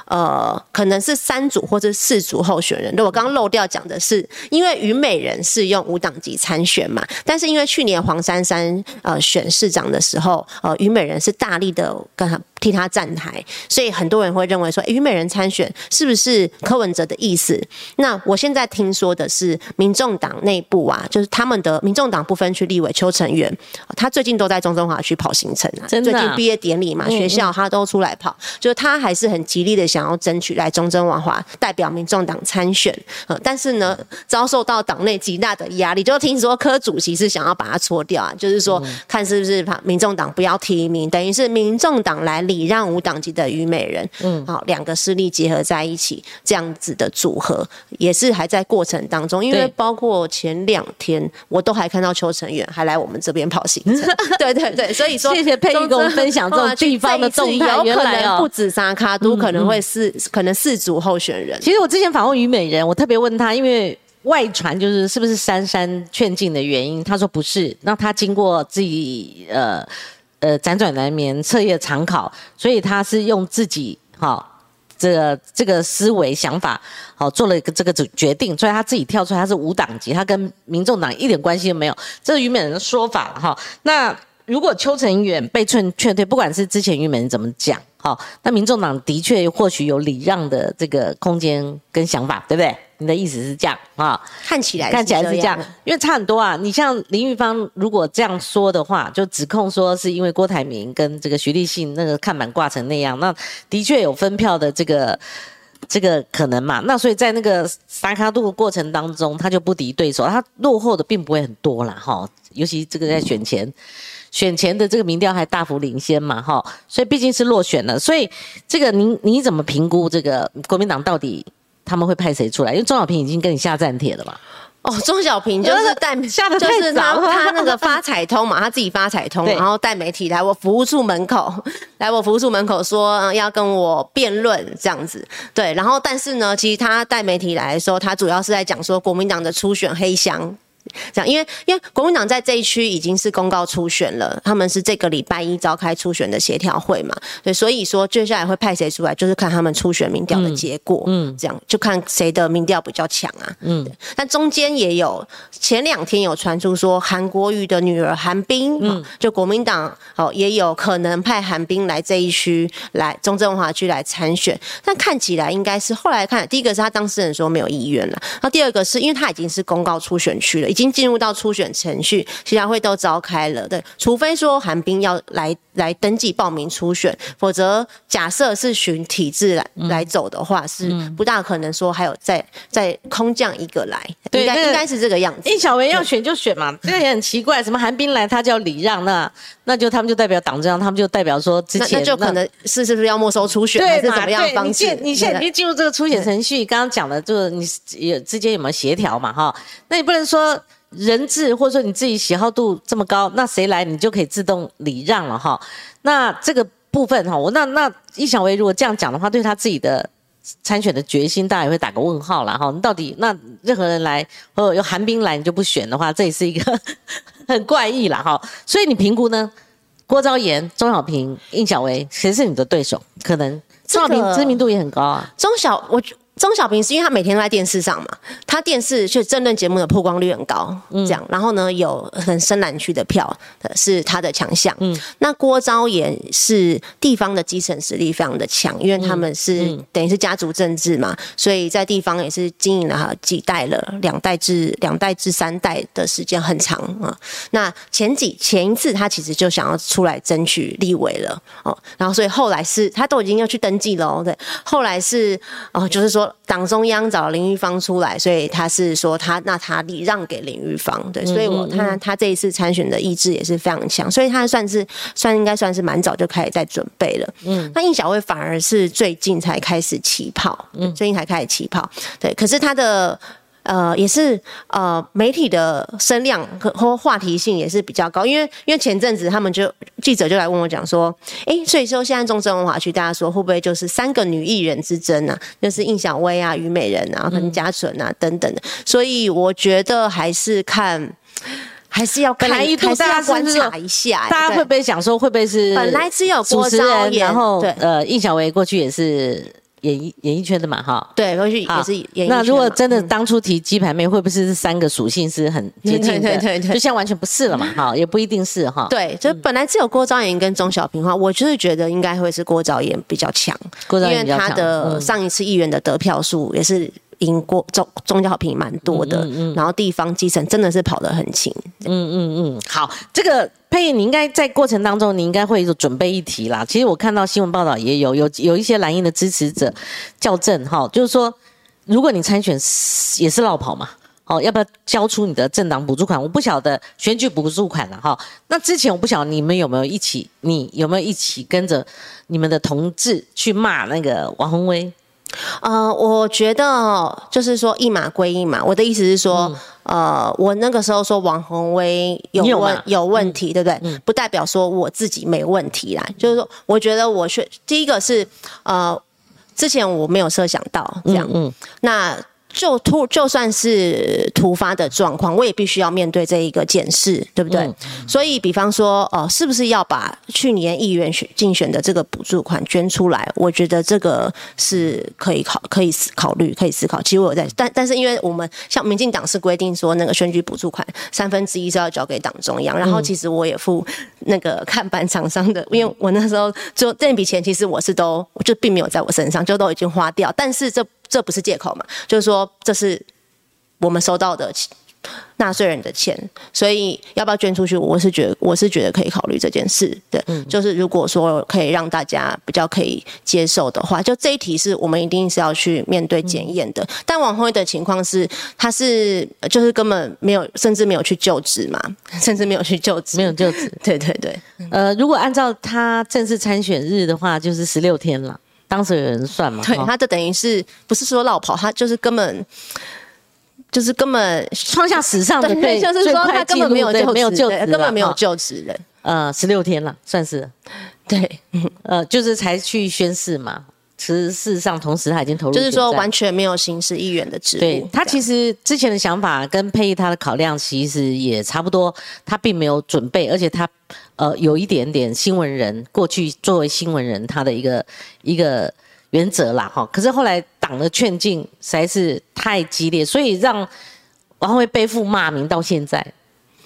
呃，可能是三组或者四组候选人。我刚刚漏掉讲的是，因为虞美人是用无党籍参选嘛，但是因为去年黄珊珊呃选市长的时候，呃，虞美人是大力的跟他。替他站台，所以很多人会认为说，虞美人参选是不是柯文哲的意思？那我现在听说的是，民众党内部啊，就是他们的民众党不分区立委邱成元，他最近都在中中华区跑行程啊，最近毕业典礼嘛，学校他都出来跑，就是他还是很极力的想要争取来中正文化代表民众党参选，呃，但是呢，遭受到党内极大的压力，就听说柯主席是想要把他搓掉啊，就是说看是不是怕民众党不要提名，等于是民众党来领。礼让无党籍的虞美人，嗯，好，两个势力结合在一起，这样子的组合也是还在过程当中。因为包括前两天，我都还看到邱成远还来我们这边跑行程。对对对，所以说谢谢佩玉跟我们分享这种 地方的动态。有可能不止沙卡都可能会是可能四组候选人。其实我之前访问虞美人，我特别问他，因为外传就是是不是珊珊劝进的原因，他说不是。那他经过自己呃。呃，辗转难眠，彻夜长考，所以他是用自己哈这个这个思维想法好做了一个这个决定，所以他自己跳出来，他是无党籍，他跟民众党一点关系都没有，这是虞美人的说法哈。那如果邱成远被劝劝退，不管是之前虞美人怎么讲，好，那民众党的确或许有礼让的这个空间跟想法，对不对？你的意思是这样啊？看起来看起来是这样，因为差很多啊。你像林玉芳如果这样说的话，就指控说是因为郭台铭跟这个徐立信那个看板挂成那样，那的确有分票的这个这个可能嘛。那所以在那个撒卡度的过程当中，他就不敌对手，他落后的并不会很多啦，哈。尤其这个在选前。选前的这个民调还大幅领先嘛，哈，所以毕竟是落选了，所以这个你你怎么评估这个国民党到底他们会派谁出来？因为钟小平已经跟你下战帖了嘛。哦，钟小平就是带，下的就是他他那个发彩通嘛，他自己发彩通，然后带媒体来我服务处门口，来我服务处门口说、呃要跟我辩论这样子，对，然后但是呢，其实他带媒体来的时候，他主要是在讲说国民党的初选黑箱。这样，因为因为国民党在这一区已经是公告初选了，他们是这个礼拜一召开初选的协调会嘛，对，所以说接下来会派谁出来，就是看他们初选民调的结果，嗯，这样就看谁的民调比较强啊，嗯，但中间也有前两天有传出说韩国瑜的女儿韩冰，嗯，就国民党哦也有可能派韩冰来这一区来中正文华区来参选，但看起来应该是后来看，第一个是他当事人说没有意愿了，然后第二个是因为他已经是公告初选区了，已经进入到初选程序，协调会都召开了，对，除非说韩冰要来来登记报名初选，否则假设是循体制来、来走的话，是不大可能说还有再再空降一个来，应该应该是这个样子。应小维要选就选嘛，这个也很奇怪。什么韩冰来他叫礼让，那那就他们就代表党这样，他们就代表说之前就可能是是不是要没收初选，还？是怎么样的对，你方式现？你现在已进入这个初选程序，刚刚讲的就是你有之间有没有协调嘛？哈，那你不能说人质或者说你自己喜好度这么高，那谁来你就可以自动礼让了哈。那这个部分哈，我那那易小薇如果这样讲的话，对他自己的。参选的决心，大家也会打个问号了哈。你到底那任何人来，或者有韩冰来，你就不选的话，这也是一个很怪异了哈。所以你评估呢？郭昭言、钟小平、应小薇，谁是你的对手？可能钟小平知名度也很高啊。钟小我觉钟小平是因为他每天都在电视上嘛，他电视却政论节目的曝光率很高，这样，然后呢有很深蓝区的票呃是他的强项。嗯，那郭昭言是地方的基层实力非常的强，因为他们是、等于是家族政治嘛，所以在地方也是经营了几代了，两代至两代至三代的时间很长啊。那前几前一次他其实就想要出来争取立委了哦，然后所以后来是他都已经要去登记了哦，对，后来是哦，就是说党中央找林玉芳出来，所以他是说他那他礼让给林玉芳，对，所以我看他这一次参选的意志也是非常强，所以他算是算应该算是蛮早就开始在准备了，嗯，那应小薇反而是最近才开始起跑，嗯，最近才开始起跑，对，可是他的。呃，也是呃，媒体的声量和或话题性也是比较高，因为因为前阵子他们就记者就来问我讲说，哎，所以说现在中正文华区大家说会不会就是三个女艺人之争啊，就是应小薇啊、虞美人啊、跟嘉纯啊等等的，所以我觉得还是看。还是要看，来一度还是大家要观察一下、对大家会不会想说，会不会是本来只有郭昭人，然后对呃，应小维过去也是演艺演艺圈的嘛，哈。对，过去也是演艺那如果真的当初提鸡排妹，会不会是这三个属性是很接近的？对对对对就现在完全不是了嘛，哈，也不一定是哈。对，就本来只有郭昭言跟钟小平的话，我就是觉得应该会是郭昭言比较强，因为他的嗯上一次议员的得票数也是赢过钟钟小平蛮多的，嗯然后地方基层真的是跑得很勤。嗯嗯嗯，好，这个佩莹，你应该在过程当中，你应该会有准备一题啦。其实我看到新闻报道也有有有一些蓝营的支持者校正哈，就是说，如果你参选也是落跑嘛，哦，要不要交出你的政党补助款？我不晓得选举补助款了哈。那之前我不晓得你们有没有一起，你有没有一起跟着你们的同志去骂那个王宏威？呃，我觉得哦就是说一码归一码。我的意思是说，呃，我那个时候说王宏威有问有问题，对不对？不代表说我自己没问题啦。就是说，我觉得我是第一个是呃，之前我没有设想到这样，嗯那。就突就算是突发的状况，我也必须要面对这一个检视，对不对？嗯所以，比方说，哦、是不是要把去年议员选竞选的这个补助款捐出来？我觉得这个是可以考、可以思考虑、可以思考。其实我有在，但但是因为我们像民进党是规定说，那个选举补助款三分之一是要交给党中央，然后其实我也付那个看板厂商的，因为我那时候就这笔钱，其实我是都就并没有在我身上，就都已经花掉，但是这这不是借口嘛？就是说这是我们收到的纳税人的钱，所以要不要捐出去？我是觉得，我是觉得可以考虑这件事。对，就是如果说可以让大家比较可以接受的话，就这一题是我们一定是要去面对检验的。但王辉的情况是，他是就是根本没有，甚至没有去就职嘛，甚至没有去就职，没有就职。对对对，呃，如果按照他正式参选日的话，就是十六天了。当时有人算嘛？对，他这等于是不是说绕跑？他就是根本。就是根本创下史上的对，就是说他根本没有就没有就，根本没有就职人。呃，十六天了，算是对，呃，就是才去宣誓嘛。其实事实上，同时他已经投入，就是说完全没有行使议员的职务。对他其实之前的想法跟佩仪他的考量其实也差不多，他并没有准备，而且他呃有一点点新闻人过去作为新闻人他的一个一个。原则啦，哈，可是后来党的劝进实在是太激烈，所以让王宏背负骂名到现在。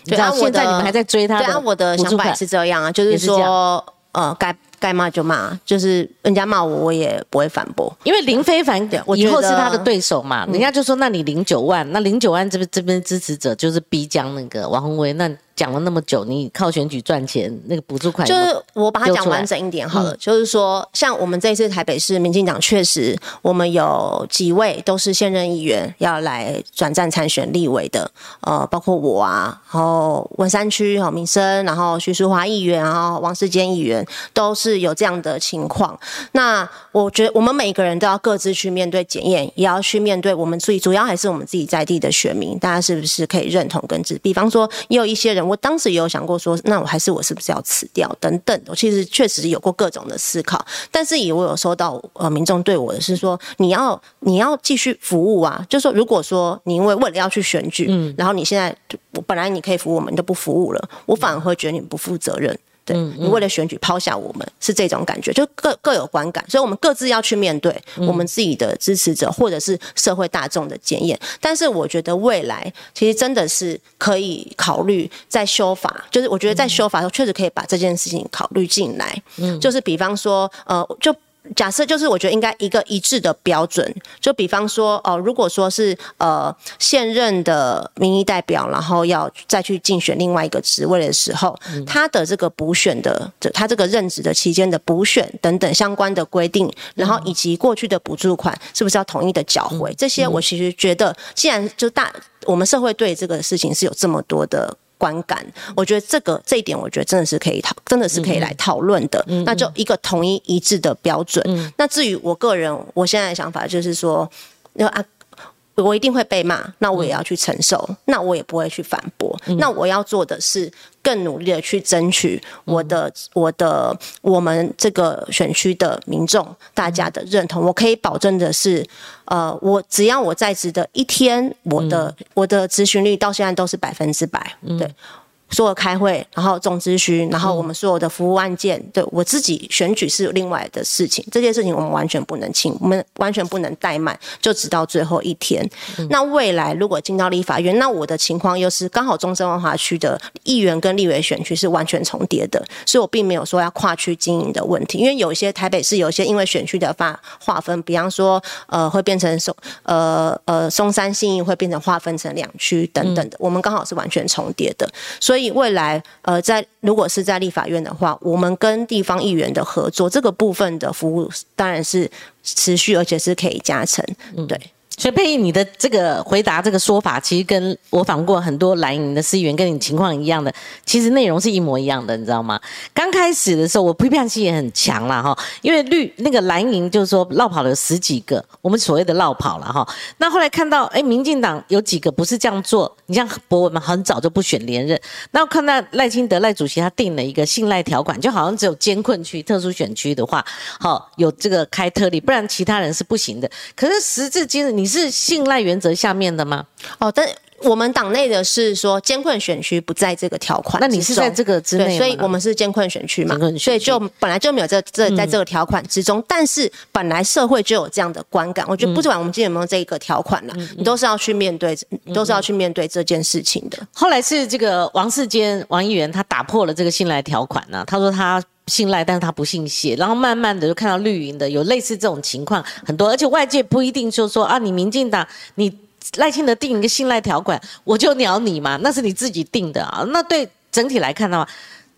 对啊，现在你们还在追他。对啊，我的想法也是这样啊，就是说，呃，该该骂就骂，就是人家骂我，我也不会反驳，因为林非凡以后是他的对手嘛，人家就说，那你零九万，那零九万这边这边支持者就是逼将那个王宏威，那。讲了那么久，你靠选举赚钱，那个补助款就是我把它讲完整一点好了。就是说，像我们这一次台北市民进党，确实我们有几位都是现任议员要来转战参选立委的，呃，包括我啊，然后文山区好民生，然后徐淑华议员，然后王世坚议员，都是有这样的情况。那我觉得我们每个人都要各自去面对检验，也要去面对我们自己，主要还是我们自己在地的选民，大家是不是可以认同跟支比方说，也有一些人。我当时也有想过说，那我还是我是不是要辞掉等等。我其实确实有过各种的思考，但是也我有收到呃民众对我的是说，你要你要继续服务啊，就说如果说你因为为了要去选举，嗯，然后你现在我本来你可以服务我们，你都不服务了，我反而会觉得你不负责任。嗯，你为了选举抛下我们，是这种感觉，就各各有观感，所以我们各自要去面对我们自己的支持者或者是社会大众的检验。但是我觉得未来其实真的是可以考虑在修法，就是我觉得在修法的时候确实可以把这件事情考虑进来。嗯，就是比方说，呃，就。假设就是我觉得应该一个一致的标准，就比方说哦，如果说是呃现任的民意代表，然后要再去竞选另外一个职位的时候，他的这个补选的，他这个任职的期间的补选等等相关的规定，然后以及过去的补助款是不是要统一的缴回？这些我其实觉得，既然就大我们社会对这个事情是有这么多的。观感，我觉得这个这一点，我觉得真的是可以讨，真的是可以来讨论的。那就一个统一一致的标准。那至于我个人，我现在的想法就是说，那啊。我一定会被骂，那我也要去承受，那我也不会去反驳。那我要做的是更努力的去争取我的、我的、我们这个选区的民众大家的认同。我可以保证的是，呃，我只要我在职的一天，我的我的咨询率到现在都是百分之百，对。所有开会，然后总咨询，然后我们所有的服务案件，对我自己选举是另外的事情。这件事情我们完全不能轻，我们完全不能怠慢，就直到最后一天。那未来如果进到立法院，那我的情况又是刚好中正万华区的议员跟立委选区是完全重叠的，所以我并没有说要跨区经营的问题。因为有一些台北市有一些因为选区的划划分，比方说呃会变成松呃呃松山信义会变成划分成两区等等的，我们刚好是完全重叠的，所以。所以未来，呃，在如果是在立法院的话，我们跟地方议员的合作，这个部分的服务当然是持续，而且是可以加成，对。所以佩仪，你的这个回答这个说法，其实跟我访过很多蓝营的司员，跟你情况一样的，其实内容是一模一样的，你知道吗？刚开始的时候，我批判性也很强了哈，因为绿那个蓝营就是说绕跑了十几个，我们所谓的绕跑了哈。那后来看到，哎，民进党有几个不是这样做，你像博文嘛，很早就不选连任。那我看到赖清德赖主席他定了一个信赖条款，就好像只有监困区、特殊选区的话，好有这个开特例，不然其他人是不行的。可是时至今日，你。是信赖原则下面的吗？哦，但我们党内的是说监困选区不在这个条款，那你是在这个之内，所以我们是监困选区嘛，所以就本来就没有这这在这个条款之中。但是本来社会就有这样的观感，我觉得不管我们今天有没有这一个条款了，你都是要去面对，都是要去面对这件事情的。后来是这个王世坚王议员他打破了这个信赖条款呢，他说他。信赖，但是他不姓谢，然后慢慢的就看到绿营的有类似这种情况很多，而且外界不一定就说啊，你民进党你赖清德定一个信赖条款，我就鸟你嘛，那是你自己定的啊。那对整体来看的话，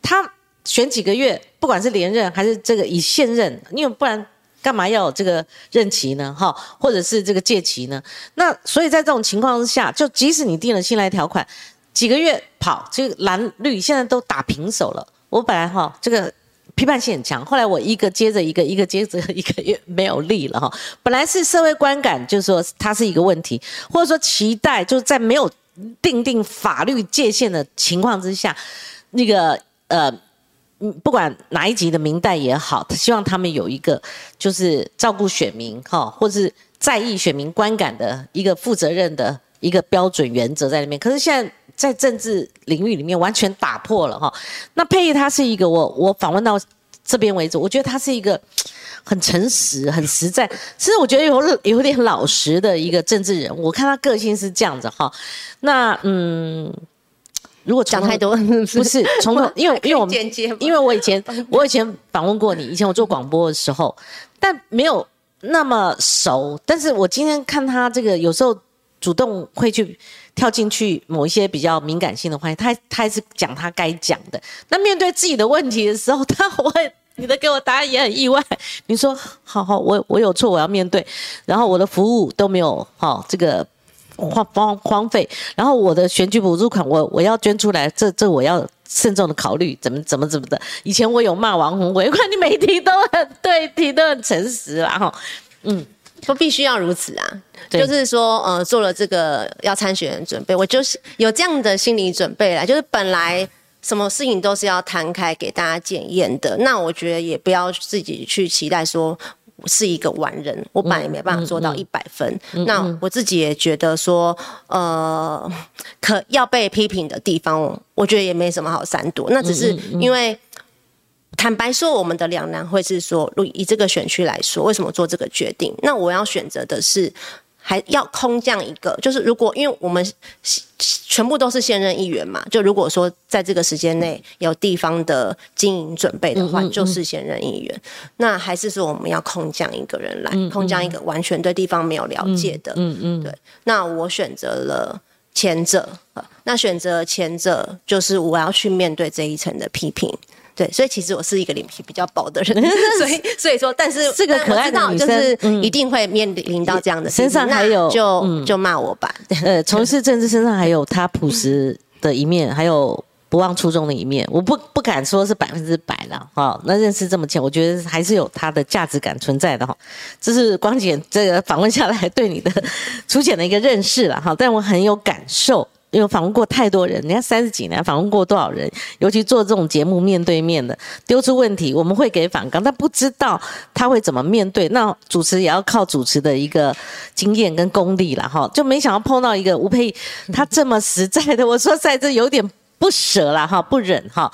他选几个月，不管是连任还是这个以现任，因为不然干嘛要有这个任期呢？哈，或者是这个借期呢？那所以在这种情况之下，就即使你定了信赖条款，几个月跑，这个蓝绿现在都打平手了。我本来哈这个。批判性很强，后来我一个接着一个，一个接着一个，也没有力了哈。本来是社会观感，就是说它是一个问题，或者说期待，就是在没有定定法律界限的情况之下，那个呃，不管哪一级的明代也好，希望他们有一个就是照顾选民哈，或是在意选民观感的一个负责任的一个标准原则在里面。可是现在。在政治领域里面完全打破了哈，那佩仪他是一个我我访问到这边为止，我觉得他是一个很诚实、很实在，其实我觉得有有点老实的一个政治人。我看他个性是这样子哈。那嗯，如果讲太多不是从头，因为因为我们因为我以前我以前访问过你，以前我做广播的时候，但没有那么熟。但是我今天看他这个有时候主动会去。跳进去某一些比较敏感性的话题，他他还是讲他该讲的。那面对自己的问题的时候，他会你的给我答案也很意外。你说好好，我我有错，我要面对。然后我的服务都没有好这个荒荒荒废。然后我的选举补助款，我我要捐出来，这这我要慎重的考虑，怎么怎么怎么的。以前我有骂王宏伟，看你每题都很对，题都很诚实然后嗯。说必须要如此啊，就是说，呃，做了这个要参选的准备，我就是有这样的心理准备啦。就是本来什么事情都是要摊开给大家检验的，那我觉得也不要自己去期待说是一个完人，我本来也没办法做到一百分。那我自己也觉得说，呃，可要被批评的地方，我觉得也没什么好闪躲，那只是因为。坦白说，我们的两难会是说，以这个选区来说，为什么做这个决定？那我要选择的是，还要空降一个，就是如果因为我们全部都是现任议员嘛，就如果说在这个时间内有地方的经营准备的话，就是现任议员。那还是说我们要空降一个人来，空降一个完全对地方没有了解的。嗯嗯，对。那我选择了前者，那选择前者就是我要去面对这一层的批评。对，所以其实我是一个脸皮比较薄的人，所以所以说，但是这个可爱的女生一定会面临到这样的身上还有就就骂我吧。呃，从事政治身上还有她朴实的一面，还有不忘初衷的一面。我不不敢说是百分之百了哈。那认识这么浅，我觉得还是有他的价值感存在的哈。这是光姐这个访问下来 对你的 粗浅的一个认识了哈，但我很有感受。因为访问过太多人，你看三十几年访问过多少人？尤其做这种节目面对面的，丢出问题我们会给反刚，但不知道他会怎么面对。那主持也要靠主持的一个经验跟功力了哈，就没想到碰到一个吴佩，他这么实在的，我说在这有点不舍了哈，不忍哈。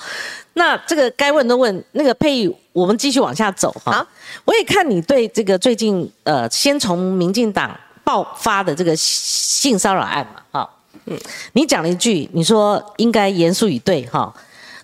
那这个该问的问，那个佩，我们继续往下走哈。我也看你对这个最近呃，先从民进党爆发的这个性骚扰案嘛，哈。嗯，你讲了一句，你说应该严肃以对哈，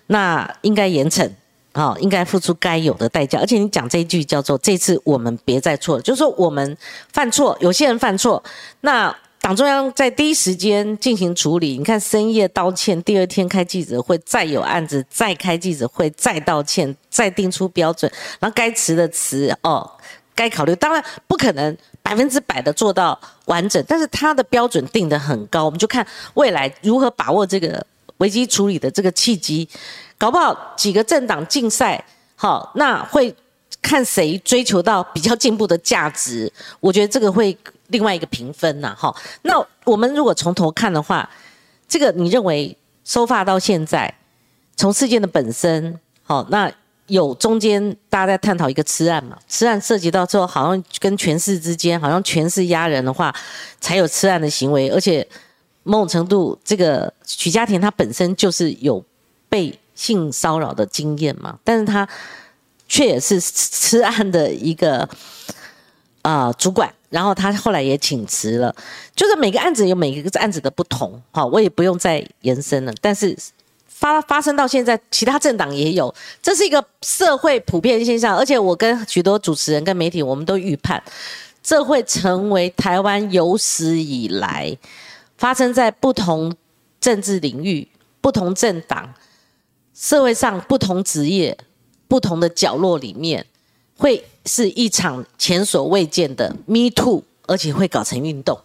那应该严惩，好，应该付出该有的代价。而且你讲这一句叫做这次我们别再错了，就是说我们犯错，有些人犯错，那党中央在第一时间进行处理。你看深夜道歉，第二天开记者会，再有案子再开记者会，再道歉，再定出标准，然后该辞的辞哦。该考虑，当然不可能百分之百的做到完整，但是它的标准定得很高，我们就看未来如何把握这个危机处理的这个契机，搞不好几个政党竞赛，好，那会看谁追求到比较进步的价值，我觉得这个会另外一个评分呐，哈，那我们如果从头看的话，这个你认为收发到现在，从事件的本身，好，那。有中间大家在探讨一个吃案嘛？吃案涉及到之后，好像跟权势之间，好像权势压人的话，才有吃案的行为。而且某种程度，这个许家田他本身就是有被性骚扰的经验嘛，但是他却也是吃案的一个啊主管，然后他后来也请辞了。就是每个案子有每个案子的不同，好，我也不用再延伸了。但是发发生到现在，其他政党也有，这是一个社会普遍现象。而且我跟许多主持人跟媒体，我们都预判，这会成为台湾有史以来发生在不同政治领域、不同政党、社会上不同职业、不同的角落里面，会是一场前所未见的 Me Too，而且会搞成运动。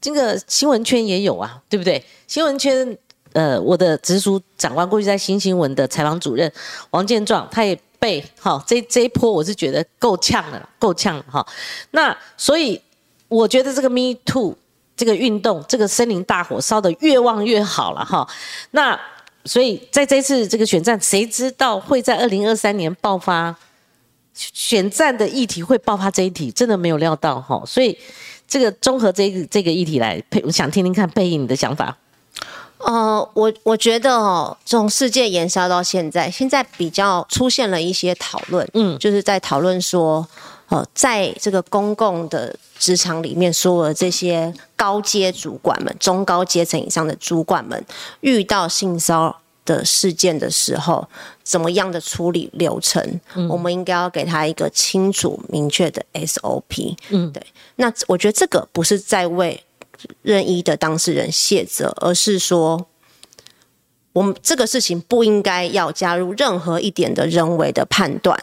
这个新闻圈也有啊，对不对？新闻圈，呃，我的直属长官过去在新新闻的采访主任王建壮，他也被哈这这一波，我是觉得够呛了，够呛了哈。那所以我觉得这个 Me Too 这个运动，这个森林大火烧得越旺越好了哈。那所以在这次这个选战，谁知道会在二零二三年爆发选战的议题会爆发这一题，真的没有料到哈。所以。这个综合这个这个议题来配，我想听听看佩英你的想法。呃，我我觉得哦，从事件延烧到现在，现在比较出现了一些讨论，嗯，就是在讨论说，呃，在这个公共的职场里面，所有的这些高阶主管们、中高阶层以上的主管们，遇到性骚扰。的事件的时候，怎么样的处理流程？我们应该要给他一个清楚明确的 SOP。嗯，对。那我觉得这个不是在为任意的当事人卸责，而是说，我们这个事情不应该要加入任何一点的人为的判断。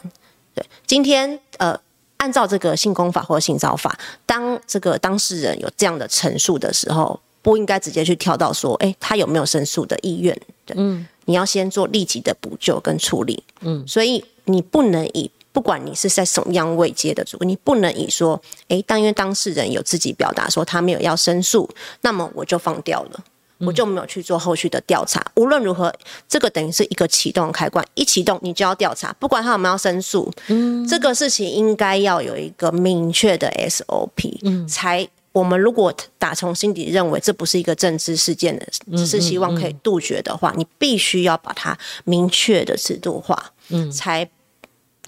对，今天呃，按照这个性功法或性骚法，当这个当事人有这样的陈述的时候。不应该直接去跳到说，哎，他有没有申诉的意愿？对，嗯，你要先做立即的补救跟处理，嗯，所以你不能以不管你是在什么样位阶的主，你不能以说，哎，但因为当事人有自己表达说他没有要申诉，那么我就放掉了，我就没有去做后续的调查。无论如何，这个等于是一个启动开关，一启动你就要调查，不管他有没有申诉，嗯，这个事情应该要有一个明确的 SOP，嗯，才。我们如果打从心底认为这不是一个政治事件的，只是希望可以杜绝的话，你必须要把它明确的制度化，嗯，才。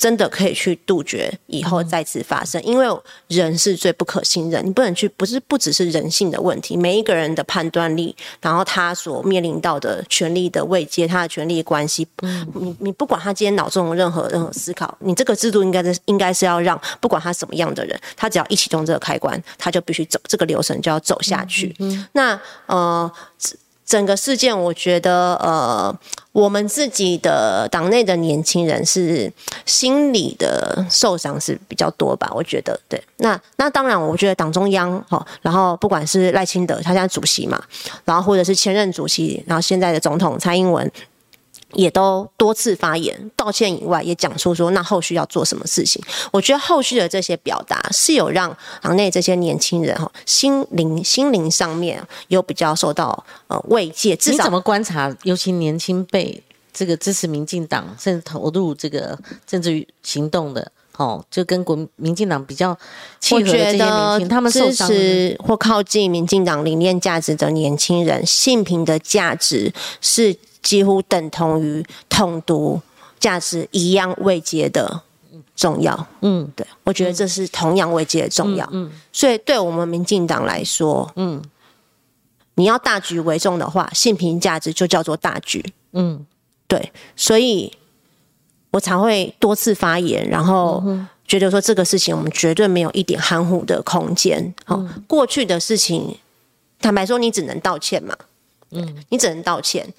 真的可以去杜绝以后再次发生，因为人是最不可信任，你不能去，不是不只是人性的问题，每一个人的判断力，然后他所面临到的权利的位阶，他的权利关系，你你不管他今天脑中有任何任何思考，你这个制度应该是应该是要让不管他什么样的人，他只要一启动这个开关，他就必须走这个流程就要走下去。那呃。整个事件，我觉得，呃，我们自己的党内的年轻人是心理的受伤是比较多吧？我觉得，对。那那当然，我觉得党中央哈，然后不管是赖清德，他现在主席嘛，然后或者是前任主席，然后现在的总统蔡英文。也都多次发言道歉以外，也讲出说那后续要做什么事情。我觉得后续的这些表达是有让行内这些年轻人哈心灵心灵上面有比较受到呃慰藉。你怎么观察？尤其年轻辈这个支持民进党甚至投入这个政治行动的哦，就跟国民进党比较契合的这些年轻，他们支持或靠近民进党理念价值的年轻人，性平的价值是。几乎等同于统独价值一样未接的重要，嗯，对，我觉得这是同样位阶的重要，嗯，所以对我们民进党来说，嗯，你要大局为重的话，性平价值就叫做大局，嗯，对，所以我才会多次发言，然后觉得说这个事情我们绝对没有一点含糊的空间，好，过去的事情，坦白说，你只能道歉嘛，嗯，你只能道歉。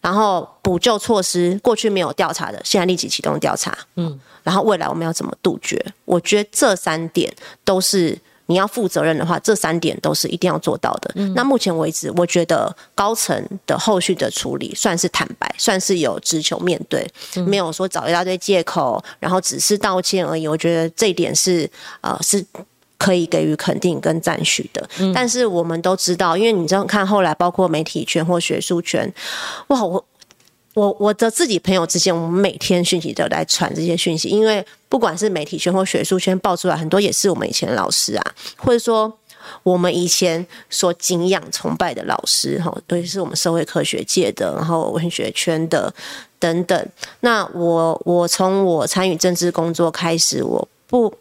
然后补救措施，过去没有调查的，现在立即启动调查。嗯，然后未来我们要怎么杜绝？我觉得这三点都是你要负责任的话，这三点都是一定要做到的。那目前为止，我觉得高层的后续的处理算是坦白，算是有直球面对，没有说找一大堆借口，然后只是道歉而已。我觉得这一点是呃是。可以给予肯定跟赞许的，但是我们都知道，因为你这样看后来，包括媒体圈或学术圈，哇，我我我的自己朋友之间，我们每天讯息都来传这些讯息，因为不管是媒体圈或学术圈爆出来，很多也是我们以前的老师啊，或者说我们以前所敬仰崇拜的老师哈，尤其是我们社会科学界的，然后文学圈的等等。那我我从我参与政治工作开始，我不。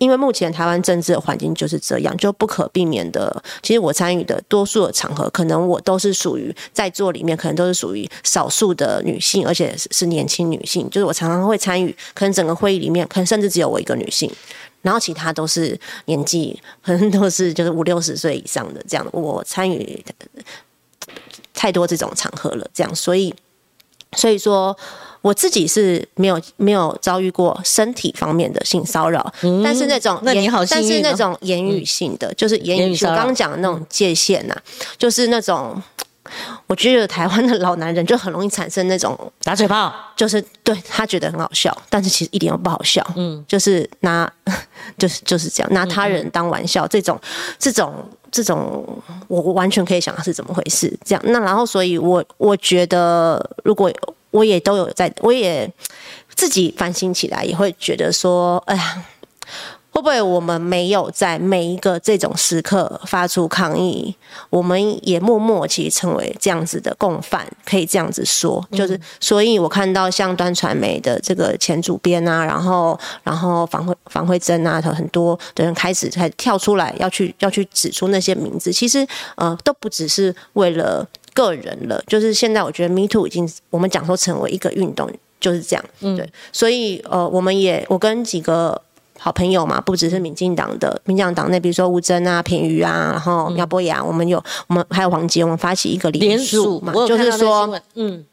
因为目前台湾政治的环境就是这样，就不可避免的。其实我参与的多数的场合，可能我都是属于在座里面，可能都是属于少数的女性，而且是年轻女性。就是我常常会参与，可能整个会议里面，可能甚至只有我一个女性，然后其他都是年纪可能都是就是五六十岁以上的这样。我参与太多这种场合了，这样，所以所以说。我自己是没有没有遭遇过身体方面的性骚扰，但是那种那你好但是那种言语性的，就是言语我刚刚讲的那种界限呐，就是那种，我觉得台湾的老男人就很容易产生那种打嘴炮，就是对他觉得很好笑，但是其实一点都不好笑，嗯，就是拿 就是就是这样拿他人当玩笑，这种这种这种，我完全可以想到是怎么回事，这样。那然后所以我我觉得如果。我也都有在，我也自己反省起来，也会觉得说，哎呀，会不会我们没有在每一个这种时刻发出抗议？我们也默默其实成为这样子的共犯，可以这样子说，就是，所以我看到像端传媒的这个前主编啊，然后，然后房慧房慧珍啊，很多的人开始才跳出来要去要去指出那些名字，其实呃，都不只是为了。个人了，就是现在我觉得 Me Too 已经我们讲说成为一个运动就是这样，对，所以呃，我们也我跟几个好朋友嘛，不只是民进党的民进党内，比如说吴峥啊、平瑜啊，然后苗博雅，我们有我们还有黄杰，我们发起一个联署嘛，就是说，嗯，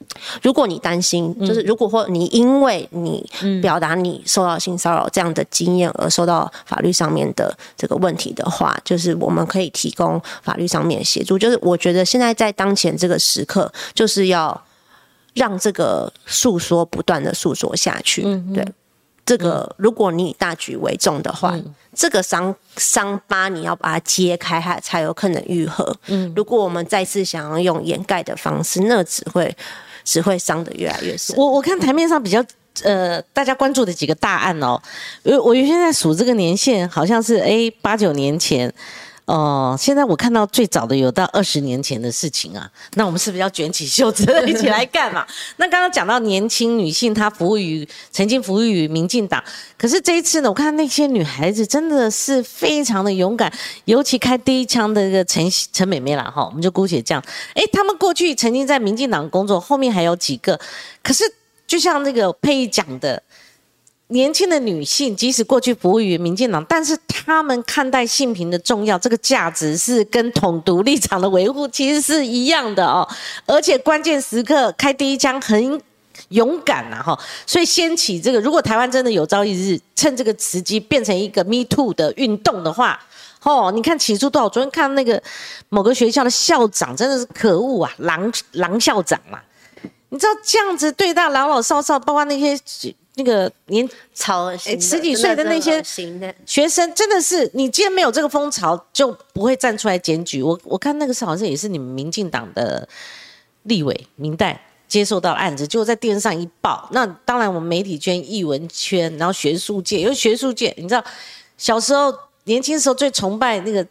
如果你担心，就是如果或你因为你表达你受到性骚扰这样的经验而受到法律上面的这个问题的话，就是我们可以提供法律上面协助。就是我觉得现在在当前这个时刻，就是要让这个诉说不断的诉说下去，对。这个，如果你以大局为重的话，这个伤伤疤你要把它揭开，它才有可能愈合。嗯，如果我们再次想要用掩盖的方式，那只会只会伤得越来越深。我我看台面上比较呃，大家关注的几个大案哦，我我原先在数这个年限，好像是哎八九年前。哦，现在我看到最早的有到二十年前的事情啊，那我们是不是要卷起袖子一起来干嘛？那刚刚讲到年轻女性，她服务于曾经服务于民进党，可是这一次呢，我看那些女孩子真的是非常的勇敢，尤其开第一枪的这个陈陈美美啦，哈，我们就姑且这样。哎，他们过去曾经在民进党工作，后面还有几个，可是就像那个佩仪讲的。年轻的女性，即使过去服务于民进党，但是她们看待性平的重要，这个价值是跟统独立场的维护其实是一样的哦。而且关键时刻开第一枪很勇敢呐哈，所以掀起这个，如果台湾真的有朝一日趁这个时机变成一个 Me Too 的运动的话，哦，你看起初多少？昨天看那个某个学校的校长真的是可恶啊，狼狼校长嘛，你知道这样子对待老老少少，包括那些。那个年潮十几岁的那些学生，真的是你既然没有这个风潮，就不会站出来检举。我我看那个是好像也是你们民进党的立委明代接受到案子，就在电视上一报。那当然，我们媒体圈、艺文圈，然后学术界，因为学术界，你知道，小时候年轻时候最崇拜那个。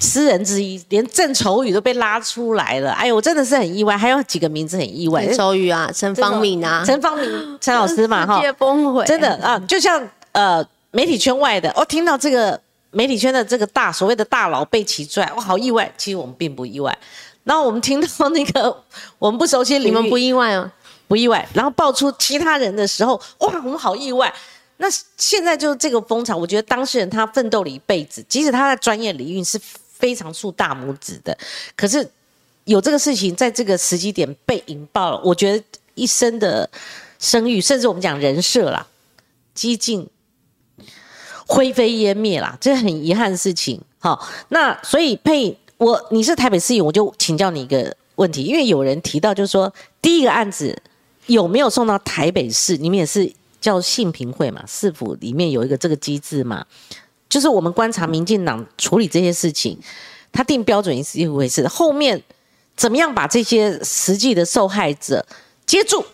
诗人之一，连郑愁予都被拉出来了。哎呦，我真的是很意外。还有几个名字很意外，郑愁予啊，陈方敏啊，陈方敏，陈老师嘛，哈，世界崩溃，真的啊，就像呃媒体圈外的，我听到这个媒体圈的这个大所谓的大佬被起出来，我好意外。其实我们并不意外。然后我们听到那个 我们不熟悉，你们不意外啊，不意外。然后爆出其他人的时候，哇，我们好意外。那现在就是这个风潮，我觉得当事人他奋斗了一辈子，即使他在专业领域是。非常竖大拇指的，可是有这个事情在这个时机点被引爆了，我觉得一生的声誉，甚至我们讲人设啦，几近灰飞烟灭啦，这很遗憾的事情。好，那所以佩，我你是台北市议，我就请教你一个问题，因为有人提到就是说，第一个案子有没有送到台北市？你们也是叫性评会嘛？市府里面有一个这个机制嘛？就是我们观察民进党处理这些事情，他定标准是一回事，后面怎么样把这些实际的受害者接住？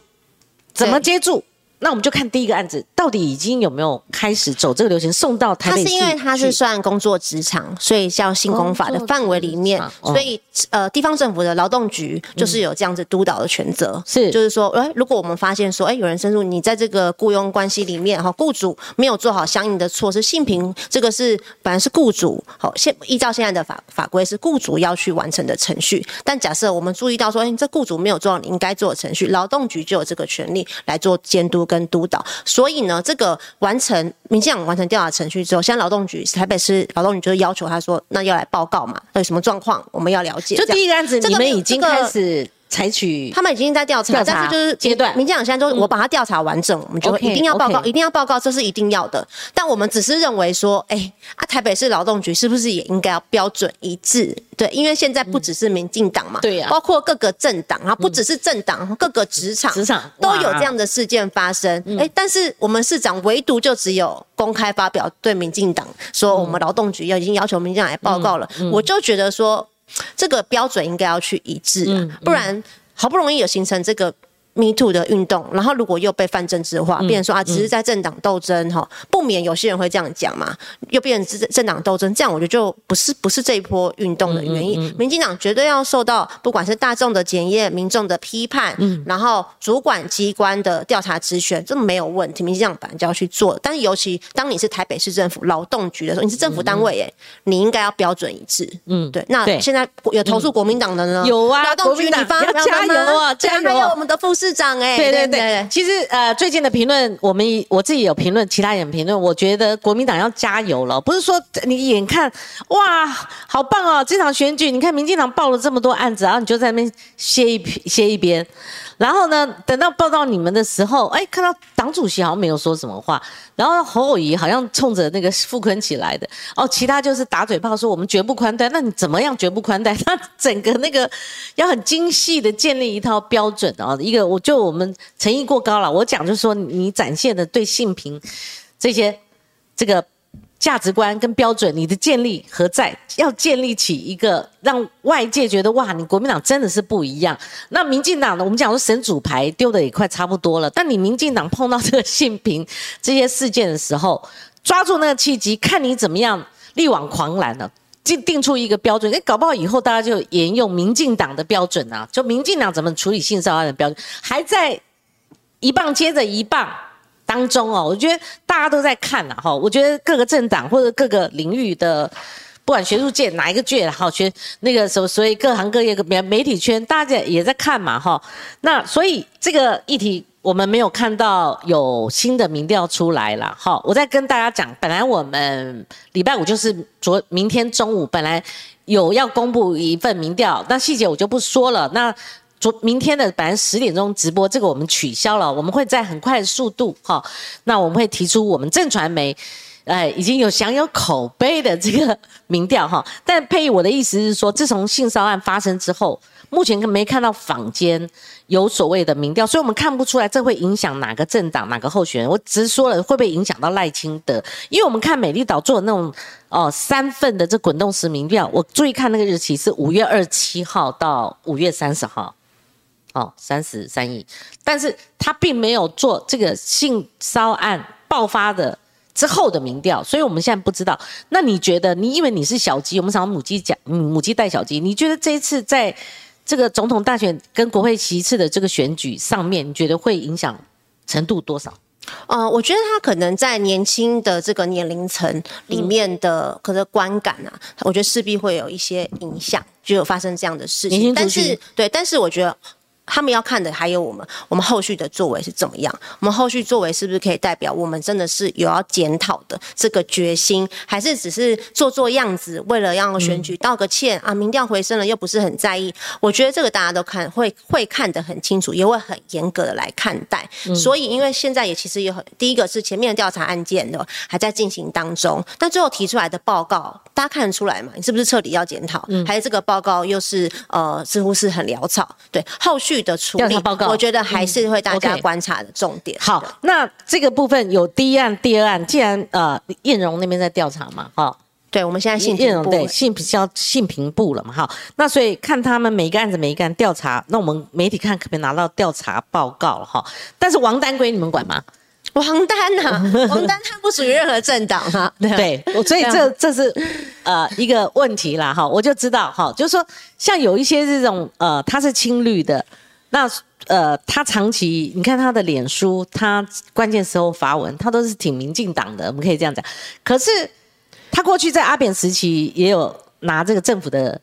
怎么接住？那我们就看第一个案子，到底已经有没有开始走这个流程，送到台它北市是因为它是算工作职场，所以叫性工法的范围里面所以呃，地方政府的劳动局就是有这样子督导的权责，是。就是说，哎，如果我们发现说，哎，有人申诉你在这个雇佣关系里面哈，雇主没有做好相应的措施，性平这个是本来是雇主好现依照现在的法法规是雇主要去完成的程序，但假设我们注意到说，哎，这雇主没有做好你应该做的程序，劳动局就有这个权利来做监督跟督导。所以呢，这个完成民进党完成调查程序之后，现在劳动局台北市劳动局就是要求他说，那要来报告嘛，有什么状况我们要了解。就这第一个案子，你们已经这个开始采取他们已经在调查，但是就是阶段。民进党现在就是我把它调查完整，我们就会一定要报告一定要报告，这是一定要的。但我们只是认为说，哎，啊，台北市劳动局是不是也应该要标准一致？对，因为现在不只是民进党嘛，对呀包括各个政党，啊不只是政党，各个职场职场都有这样的事件发生。哎，但是我们市长唯独就只有公开发表对民进党说，我们劳动局要已经要求民进党来报告了，嗯。我就觉得说。这个标准应该要去一致嗯啊，不然好不容易有形成这个 Me Too 的运动，然后如果又被泛政治化，嗯变成说啊，只是在政党斗争哈，不免有些人会这样讲嘛，又变成政政党斗争，这样我觉得就不是不是这一波运动的原嗯因。民进党绝对要受到不管是大众的检验、民众的批判，嗯然后主管机关的调查职权，这没有问题。民进党本来就要去做，但是尤其当你是台北市政府劳动局的时候，你是政府单位，哎，你应该要标准一致。嗯，对。那对现在有投诉国民党的呢？有啊劳动局你发要加油啊加油啊还有我们的副市长，哎，对对对，其实呃，最近的评论，我们我自己有评论，其他人评论，我觉得国民党要加油了，不是说你眼看哇，好棒哦，这场选举，你看民进党报了这么多案子，然后你就在那边歇一 歇一边，然后呢，等到报到你们的时候，哎，看到党主席好像没有说什么话，然后侯友谊好像冲着那个傅昆起来的，哦，其他就是打嘴炮说我们绝不宽待，那你怎么样绝不宽待？他整个那个要很精细的建立一套标准哦，一个我就我们诚意过高了，我讲就是说你展现的对性平这些这个价值观跟标准，你的建立何在？要建立起一个让外界觉得哇，你国民党真的是不一样。那民进党呢？我们讲说神主牌丢的也快差不多了，但你民进党碰到这个性平这些事件的时候，抓住那个契机，看你怎么样力挽狂澜呢、定定出一个标准，哎，搞不好以后大家就沿用民进党的标准啊，就民进党怎么处理性骚扰的标准，还在一棒接着一棒当中哦，我觉得大家都在看了哈，我觉得各个政党或者各个领域的。不管学术界哪一个界好学那个什么所以各行各业媒媒体圈，大家也在看嘛哈。那所以这个议题我们没有看到有新的民调出来了哈。我再跟大家讲，本来我们礼拜五就是昨明天中午本来有要公布一份民调，那细节我就不说了。那昨明天的本来十点钟直播，这个我们取消了，我们会在很快的速度哈。那我们会提出我们正传媒。哎，已经有享有口碑的这个 民调哈，但配我的意思是说，自从性骚案发生之后，目前没看到坊间有所谓的民调，所以我们看不出来这会影响哪个政党、哪个候选人。我只是说了会不会影响到赖清德，因为我们看美丽岛做的那种哦三份的这滚动式民调，我注意看那个日期是五月二十七号到五月三十号。哦，三十三亿，但是他并没有做这个性骚案爆发的之后的民调，所以我们现在不知道。那你觉得，你因为你是小鸡，我们常母鸡讲，母鸡带小鸡，你觉得这一次在这个总统大选跟国会其次的这个选举上面，你觉得会影响程度多少？呃，我觉得他可能在年轻的这个年龄层里面的可能观感啊，我觉得势必会有一些影响，就有发生这样的事情。但是对，但是我觉得。他们要看的还有我们，我们后续的作为是怎么样？我们后续作为是不是可以代表我们真的是有要检讨的这个决心，还是只是做做样子，为了让选举道个歉、啊？民调回升了又不是很在意，我觉得这个大家都看会会看得很清楚，也会很严格的来看待。所以，因为现在也其实有很第一个是前面的调查案件的还在进行当中，但最后提出来的报告，大家看得出来嘛？你是不是彻底要检讨？还是这个报告又是呃似乎是很潦草？对，后续的处理我觉得还是会大家观察的重点。好，那这个部分有第一案、第二案，既然呃燕荣那边在调查嘛，哈、对，我们现在性叶平部对性比较性平部了嘛，哈，那所以看他们每一个案子每一个案调查，那我们媒体看可不可以拿到调查报告了哈？但是王丹归你们管吗？王丹呐、王丹他不属于任何政党哈、对，所以这这是呃一个问题啦哈，我就知道哈，就是说像有一些这种呃他是青绿的，那呃他长期你看他的脸书，他关键时候发文，他都是挺民进党的，我们可以这样讲。可是他过去在阿扁时期也有拿这个政府的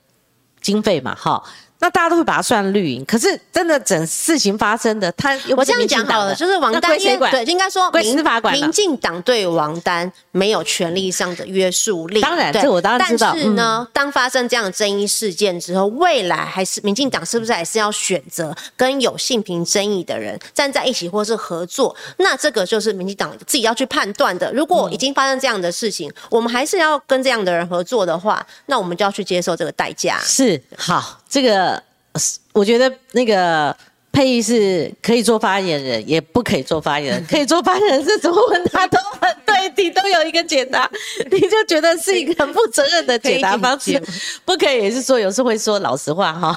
经费嘛，哈。那大家都会把它算绿营，可是真的整事情发生的，他我这样讲好了，就是王丹归谁管？对，应该说民司法管了民进党对王丹没有权利上的约束力。当然这我当然知道嗯但是呢，当发生这样的争议事件之后，未来还是民进党是不是还是要选择跟有性平争议的人站在一起，或是合作？那这个就是民进党自己要去判断的。如果已经发生这样的事情，我们还是要跟这样的人合作的话，那我们就要去接受这个代价。是好，这个我觉得那个佩仪是可以做发言人，也不可以做发言人。可以做发言人是怎么问他都很对，你都有一个解答，你就觉得是一个很负责任的解答方式。不可以也是说有时会说老实话哈，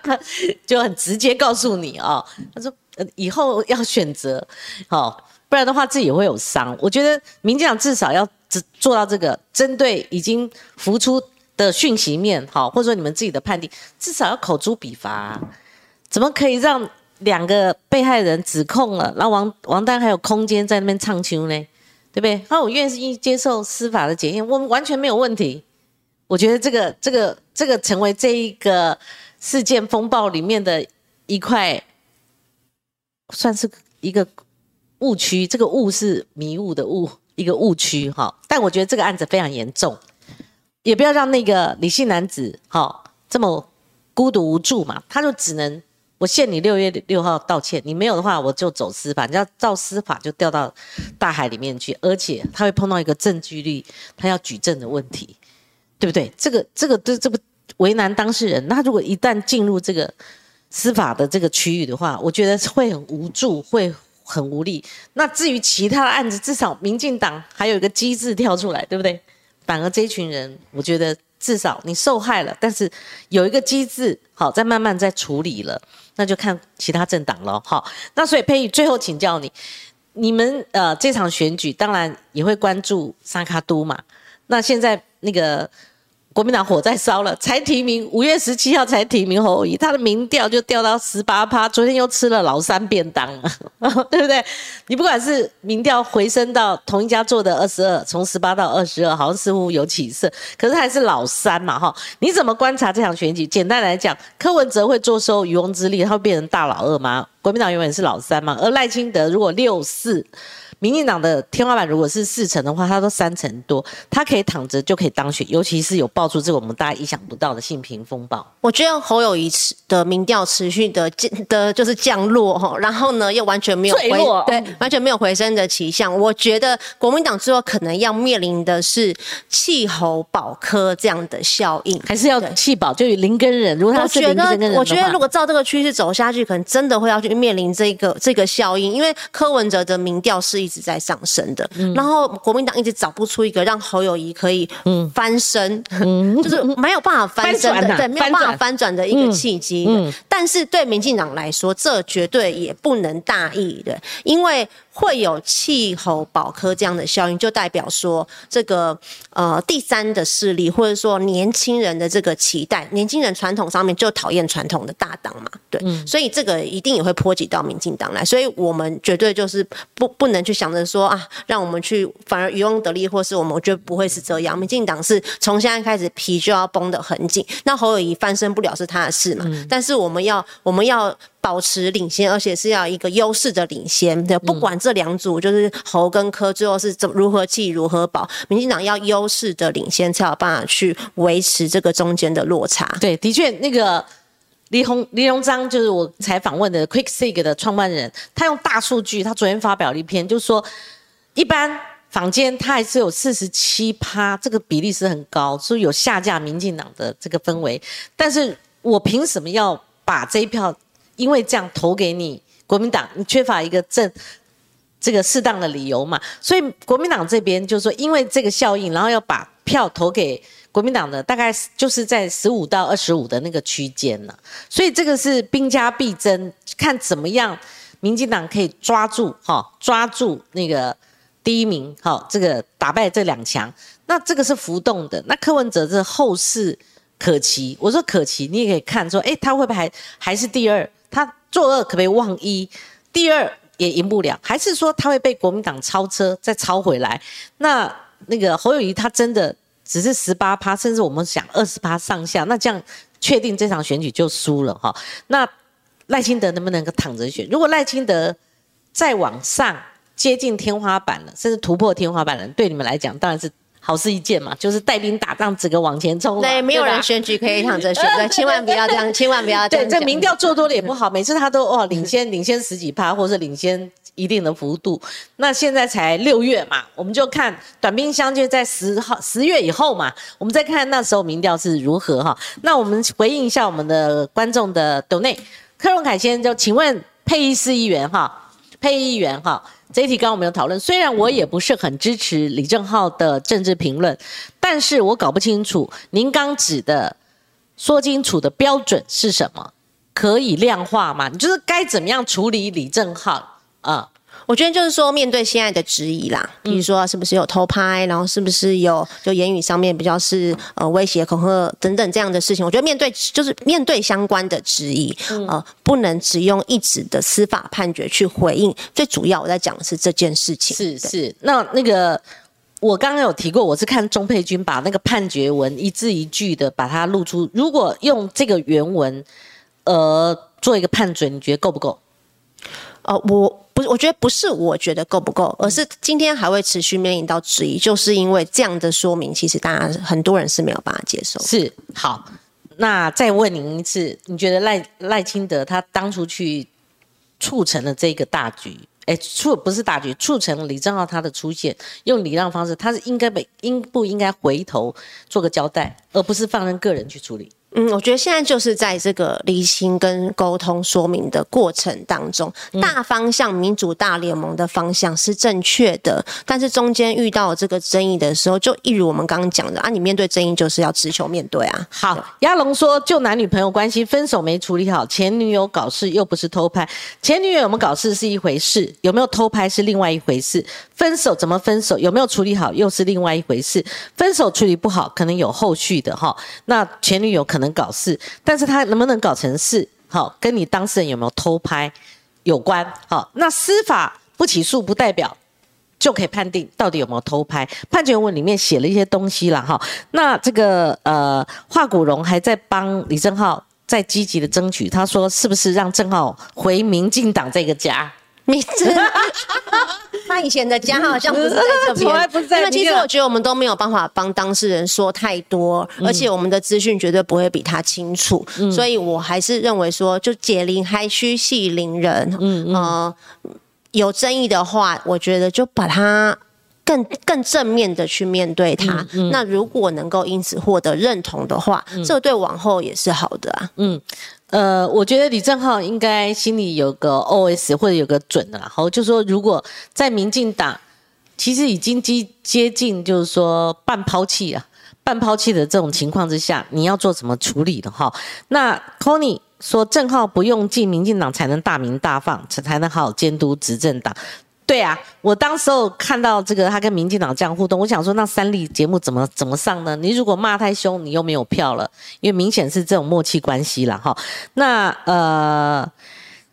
就很直接告诉你哦。他说呃以后要选择哦，不然的话自己也会有伤。我觉得民进党至少要只做到这个，针对已经浮出的讯息面，好，或者说你们自己的判定，至少要口诛笔伐、怎么可以让两个被害人指控了，然后王王丹还有空间在那边唱秋呢？对不对？那我愿意接受司法的检验，我们完全没有问题。我觉得这个这个这个成为这一个事件风暴里面的一块，算是一个误区。这个误是迷雾的误，一个误区哈。但我觉得这个案子非常严重，也不要让那个李姓男子哈这么孤独无助嘛，他就只能我限你六月六号道歉，你没有的话我就走司法，你要照司法就掉到大海里面去，而且他会碰到一个证据力，他要举证的问题，对不对？这个这个这这不为难当事人，那如果一旦进入这个司法的这个区域的话，我觉得会很无助，会很无力。那至于其他的案子，至少民进党还有一个机制跳出来，对不对？反而这一群人，我觉得至少你受害了，但是有一个机制，好，在慢慢在处理了，那就看其他政党了。好，那所以佩宇最后请教你，你们呃这场选举当然也会关注沙卡都嘛？那现在那个国民党火在烧了，才提名五月十七号才提名侯友宜，他的民调就掉到十八趴，昨天又吃了老三便当了，对不对？你不管是民调回升到同一家做的二十二，从十八到二十二，好像似乎有起色，可是还是老三嘛，哈。你怎么观察这场选举？简单来讲，柯文哲会坐收渔翁之利，他会变成大老二吗？国民党永远是老三嘛，而赖清德如果六四。民进党的天花板如果是四成的话，他都三成多，他可以躺着就可以当选，尤其是有爆出这个我们大家意想不到的性平风暴。我觉得侯友谊持的民调持续的降的，就是降落哈，然后呢又完全没有回落对，完全没有回升的迹象。我觉得国民党最后可能要面临的是气候保科这样的效应。还是要气保，就林根人。如果他是我觉得林根我觉得如果照这个趋势走下去，可能真的会要去面临这个这个效应，因为柯文哲的民调是一直在上升的，嗯。然后国民党一直找不出一个让侯友谊可以翻身，就是没有办法翻身的，啊对，没有办法翻转。的一个契机的。但是对民进党来说，这绝对也不能大意的，因为会有气候保科这样的效应，就代表说这个呃第三的势力，或者说年轻人的这个期待，年轻人传统上面就讨厌传统的大党嘛，对，所以这个一定也会波及到民进党来，所以我们绝对就是不不能去想着说啊，让我们去反而渔翁得利，或是我们我觉得不会是这样，民进党是从现在开始皮就要绷得很紧，那侯友谊翻身不了是他的事嘛，但是我们要我们要。保持领先，而且是要一个优势的领先。对，不管这两组就是侯跟柯最后是怎如何弃如何保，民进党要优势的领先，才有办法去维持这个中间的落差。对，的确，那个李鸿黎荣章就是我采访问的 QuickSig 的创办人，他用大数据，他昨天发表了一篇，就是说一般坊间他还是有四十七趴，这个比例是很高，所以有下架民进党的这个氛围。但是我凭什么要把这一票因为这样投给你国民党？你缺乏一个正。这个适当的理由嘛，所以国民党这边就是说，因为这个效应，然后要把票投给国民党的，大概就是在十五到二十五的那个区间了。所以这个是兵家必争，看怎么样，民进党可以抓住哈，抓住那个第一名，好，这个打败这两强。那这个是浮动的，那柯文哲是后市可期。我说可期，你也可以看说，哎，他会不会还还是第二？他做二可不可以忘一？第二也赢不了，还是说他会被国民党超车再超回来？那那个侯友谊他真的只是十八趴，甚至我们想二十趴上下，那这样确定这场选举就输了哈？那赖清德能不能够躺着选？如果赖清德再往上接近天花板了，甚至突破天花板了，对你们来讲当然是。好事一件嘛，就是带兵打仗，整个往前冲。对，没有人选举可以躺着选，对，千万不要这样，千万不要这样。对，这民调做多了也不好，每次他都哦领先，领先十几趴，或者领先一定的幅度。那现在才六月嘛，我们就看短兵相接，在十号十月以后嘛，我们再看那时候民调是如何哈。那我们回应一下我们的观众的斗内，柯荣凯先生就请问佩义市议员哈，黑议员哈。这一题刚刚我们有讨论，虽然我也不是很支持李正浩的政治评论，但是我搞不清楚您刚指的说清楚的标准是什么，可以量化吗？你就是该怎么样处理李正浩啊？我觉得就是说，面对现在的质疑啦，比如说是不是有偷拍，然后是不是有就言语上面比较是呃威胁、恐吓等等这样的事情，我觉得面对就是面对相关的质疑，呃，不能只用一纸的司法判决去回应。最主要我在讲的是这件事情。是是，那那个我刚刚有提过，我是看钟佩君把那个判决文一字一句的把它录出。如果用这个原文呃做一个判准，你觉得够不够？呃，我。不是，我觉得不是，我觉得够不够，而是今天还会持续面临到质疑，就是因为这样的说明，其实大家很多人是没有办法接受。是，好，那再问您一次，你觉得赖赖清德他当初去促成了这个大局，哎，促不是大局，促成李正浩他的出现，用礼让方式，他是应该被应不应该回头做个交代，而不是放任个人去处理？嗯，我觉得现在就是在这个厘清跟沟通说明的过程当中，大方向民主大联盟的方向是正确的，但是中间遇到这个争议的时候，就一如我们刚刚讲的啊，你面对争议就是要直球面对啊。好，亚龙说，就男女朋友关系分手没处理好，前女友搞事又不是偷拍，前女友有没有搞事是一回事，有没有偷拍是另外一回事，分手怎么分手，有没有处理好又是另外一回事，分手处理不好可能有后续的哈，那前女友可能。搞事，但是他能不能搞成事？好，跟你当事人有没有偷拍有关。好，那司法不起诉不代表就可以判定到底有没有偷拍。判决文里面写了一些东西了哈。那这个呃，华古荣还在帮李正浩在积极的争取，他说是不是让正浩回民进党这个家？你这，他以前的家好像不是在这边，因为其实我觉得我们都没有办法帮当事人说太多，而且我们的资讯绝对不会比他清楚，所以我还是认为说，就解铃还需系铃人，嗯嗯，有争议的话，我觉得就把它更更正面的去面对他。那如果能够因此获得认同的话，这对往后也是好的啊。嗯。呃，我觉得李正浩应该心里有个 OS 或者有个准的，然后就说如果在民进党其实已经接接近就是说半抛弃啊，半抛弃的这种情况之下，你要做什么处理的哈？那 Conny 说正浩不用进民进党才能大名大放，才才能好好监督执政党。对啊，我当时候看到这个他跟民进党这样互动，我想说那三立节目怎么怎么上呢？你如果骂太凶，你又没有票了，因为明显是这种默契关系了哈。那呃，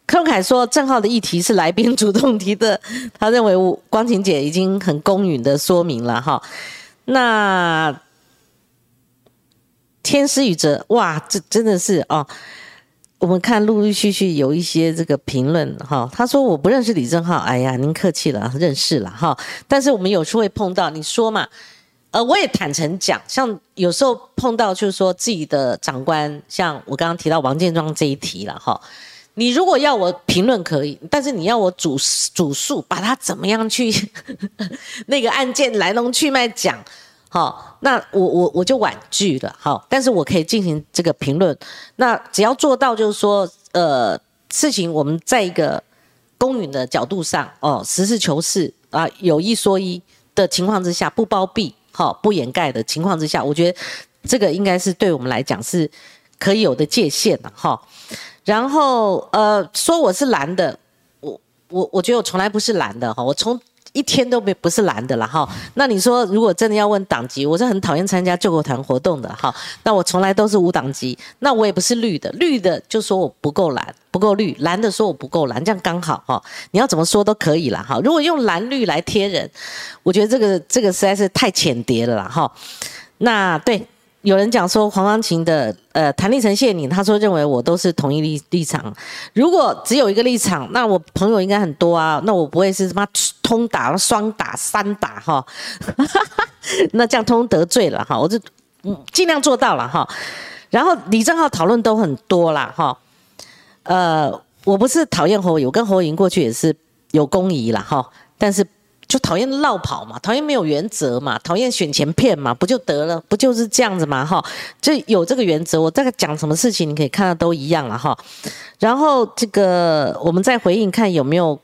柯文凯说郑浩的议题是来宾主动提的，他认为光晴姐已经很公允的说明了哈。那天师宇哲，哇，这真的是哦。我们看陆陆续续有一些这个评论哈，他说我不认识李正浩，哎呀，您客气了，认识了哈。但是我们有时会碰到，你说嘛，呃，我也坦诚讲，像有时候碰到就是说自己的长官，像我刚刚提到王建庄这一题了哈。你如果要我评论可以，但是你要我主主述，把他怎么样去 那个案件来龙去脉讲。好，那我我我就婉拒了。好，但是我可以进行这个评论。那只要做到，就是说，呃，事情我们在一个公允的角度上，哦，实事求是啊，有一说一的情况之下，不包庇，哈，不掩盖的情况之下，我觉得这个应该是对我们来讲是可以有的界限的哈。然后呃，说我是蓝的，我我我觉得我从来不是蓝的哈，我从。一天都没不是蓝的了哈，那你说如果真的要问党籍，我是很讨厌参加救国团活动的哈，那我从来都是无党籍，那我也不是绿的，绿的就说我不够蓝，不够绿，蓝的说我不够蓝，这样刚好哈，你要怎么说都可以了哈。如果用蓝绿来贴人，我觉得这个这个实在是太浅碟了啦哈。那对。有人讲说黄光琴的呃谭立成谢你，他说认为我都是同一立立场。如果只有一个立场，那我朋友应该很多啊，那我不会是什么通打、双打、三打哈。那这样通得罪了哈，我就尽量做到了哈。然后李正浩讨论都很多啦哈。呃，我不是讨厌侯友，我跟侯友过去也是有公谊了哈，但是。就讨厌绕跑嘛，讨厌没有原则嘛，讨厌选前骗嘛，不就得了？不就是这样子嘛？哈，就有这个原则，我这个讲什么事情，你可以看到都一样了哈。然后这个我们再回应看有没有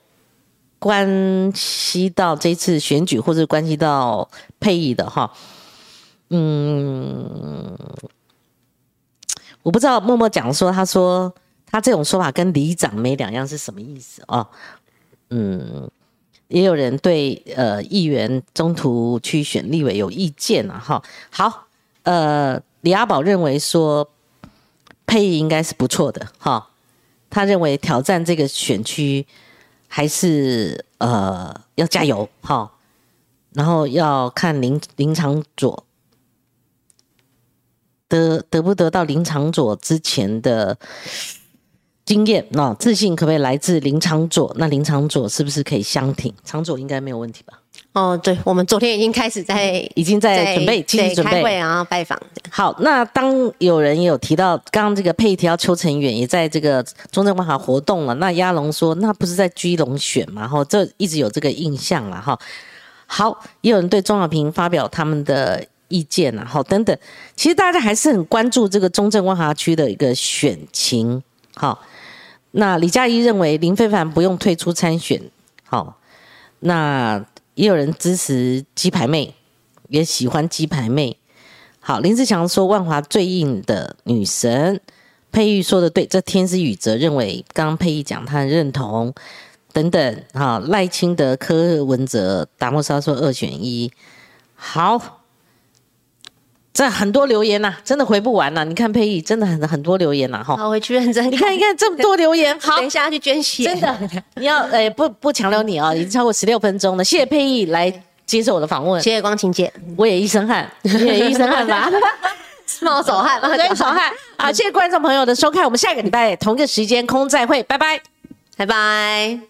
关系到这次选举，或者关系到配役的哈。嗯，我不知道默默讲说，他说他这种说法跟里长没两样是什么意思哦？嗯。也有人对呃议员中途去选立委有意见啊，哈，好，呃，李阿宝认为说配应该是不错的，哈，他认为挑战这个选区还是呃要加油，哈，然后要看林林长佐得得不得到林长佐之前的。经验那自信可不可以来自林长佐？那林长佐是不是可以相挺？长佐应该没有问题吧？哦，对，我们昨天已经开始在，已经在准备，积极准备，然后拜访。好，那当有人有提到，刚刚这个配条邱成远也在这个中正万华活动了。那鸭龙说，那不是在居龙选嘛？哈，这一直有这个印象了哈。好，也有人对钟小平发表他们的意见了，好，等等。其实大家还是很关注这个中正万华区的一个选情，好。那李佳怡认为林非凡不用退出参选，好，那也有人支持鸡排妹，也喜欢鸡排妹。好，林志强说万华最硬的女神，佩玉说的对，这天是宇哲认为，刚刚佩玉讲他认同等等。好，赖清德、柯文哲、达摩沙说二选一，好。这很多留言呐，真的回不完呐！你看佩仪真的很很多留言呐，哈。好，回去认真。你看，你看这么多留言，好，等一下要去捐血。真的，你要诶不不强留你啊，已经超过十六分钟了。谢谢佩仪来接受我的访问。谢谢光晴姐，我也一身汗，你也一身汗吧？冒手汗，对，手汗。好，谢谢观众朋友的收看，我们下个礼拜同一个时间空再会，拜拜，拜拜。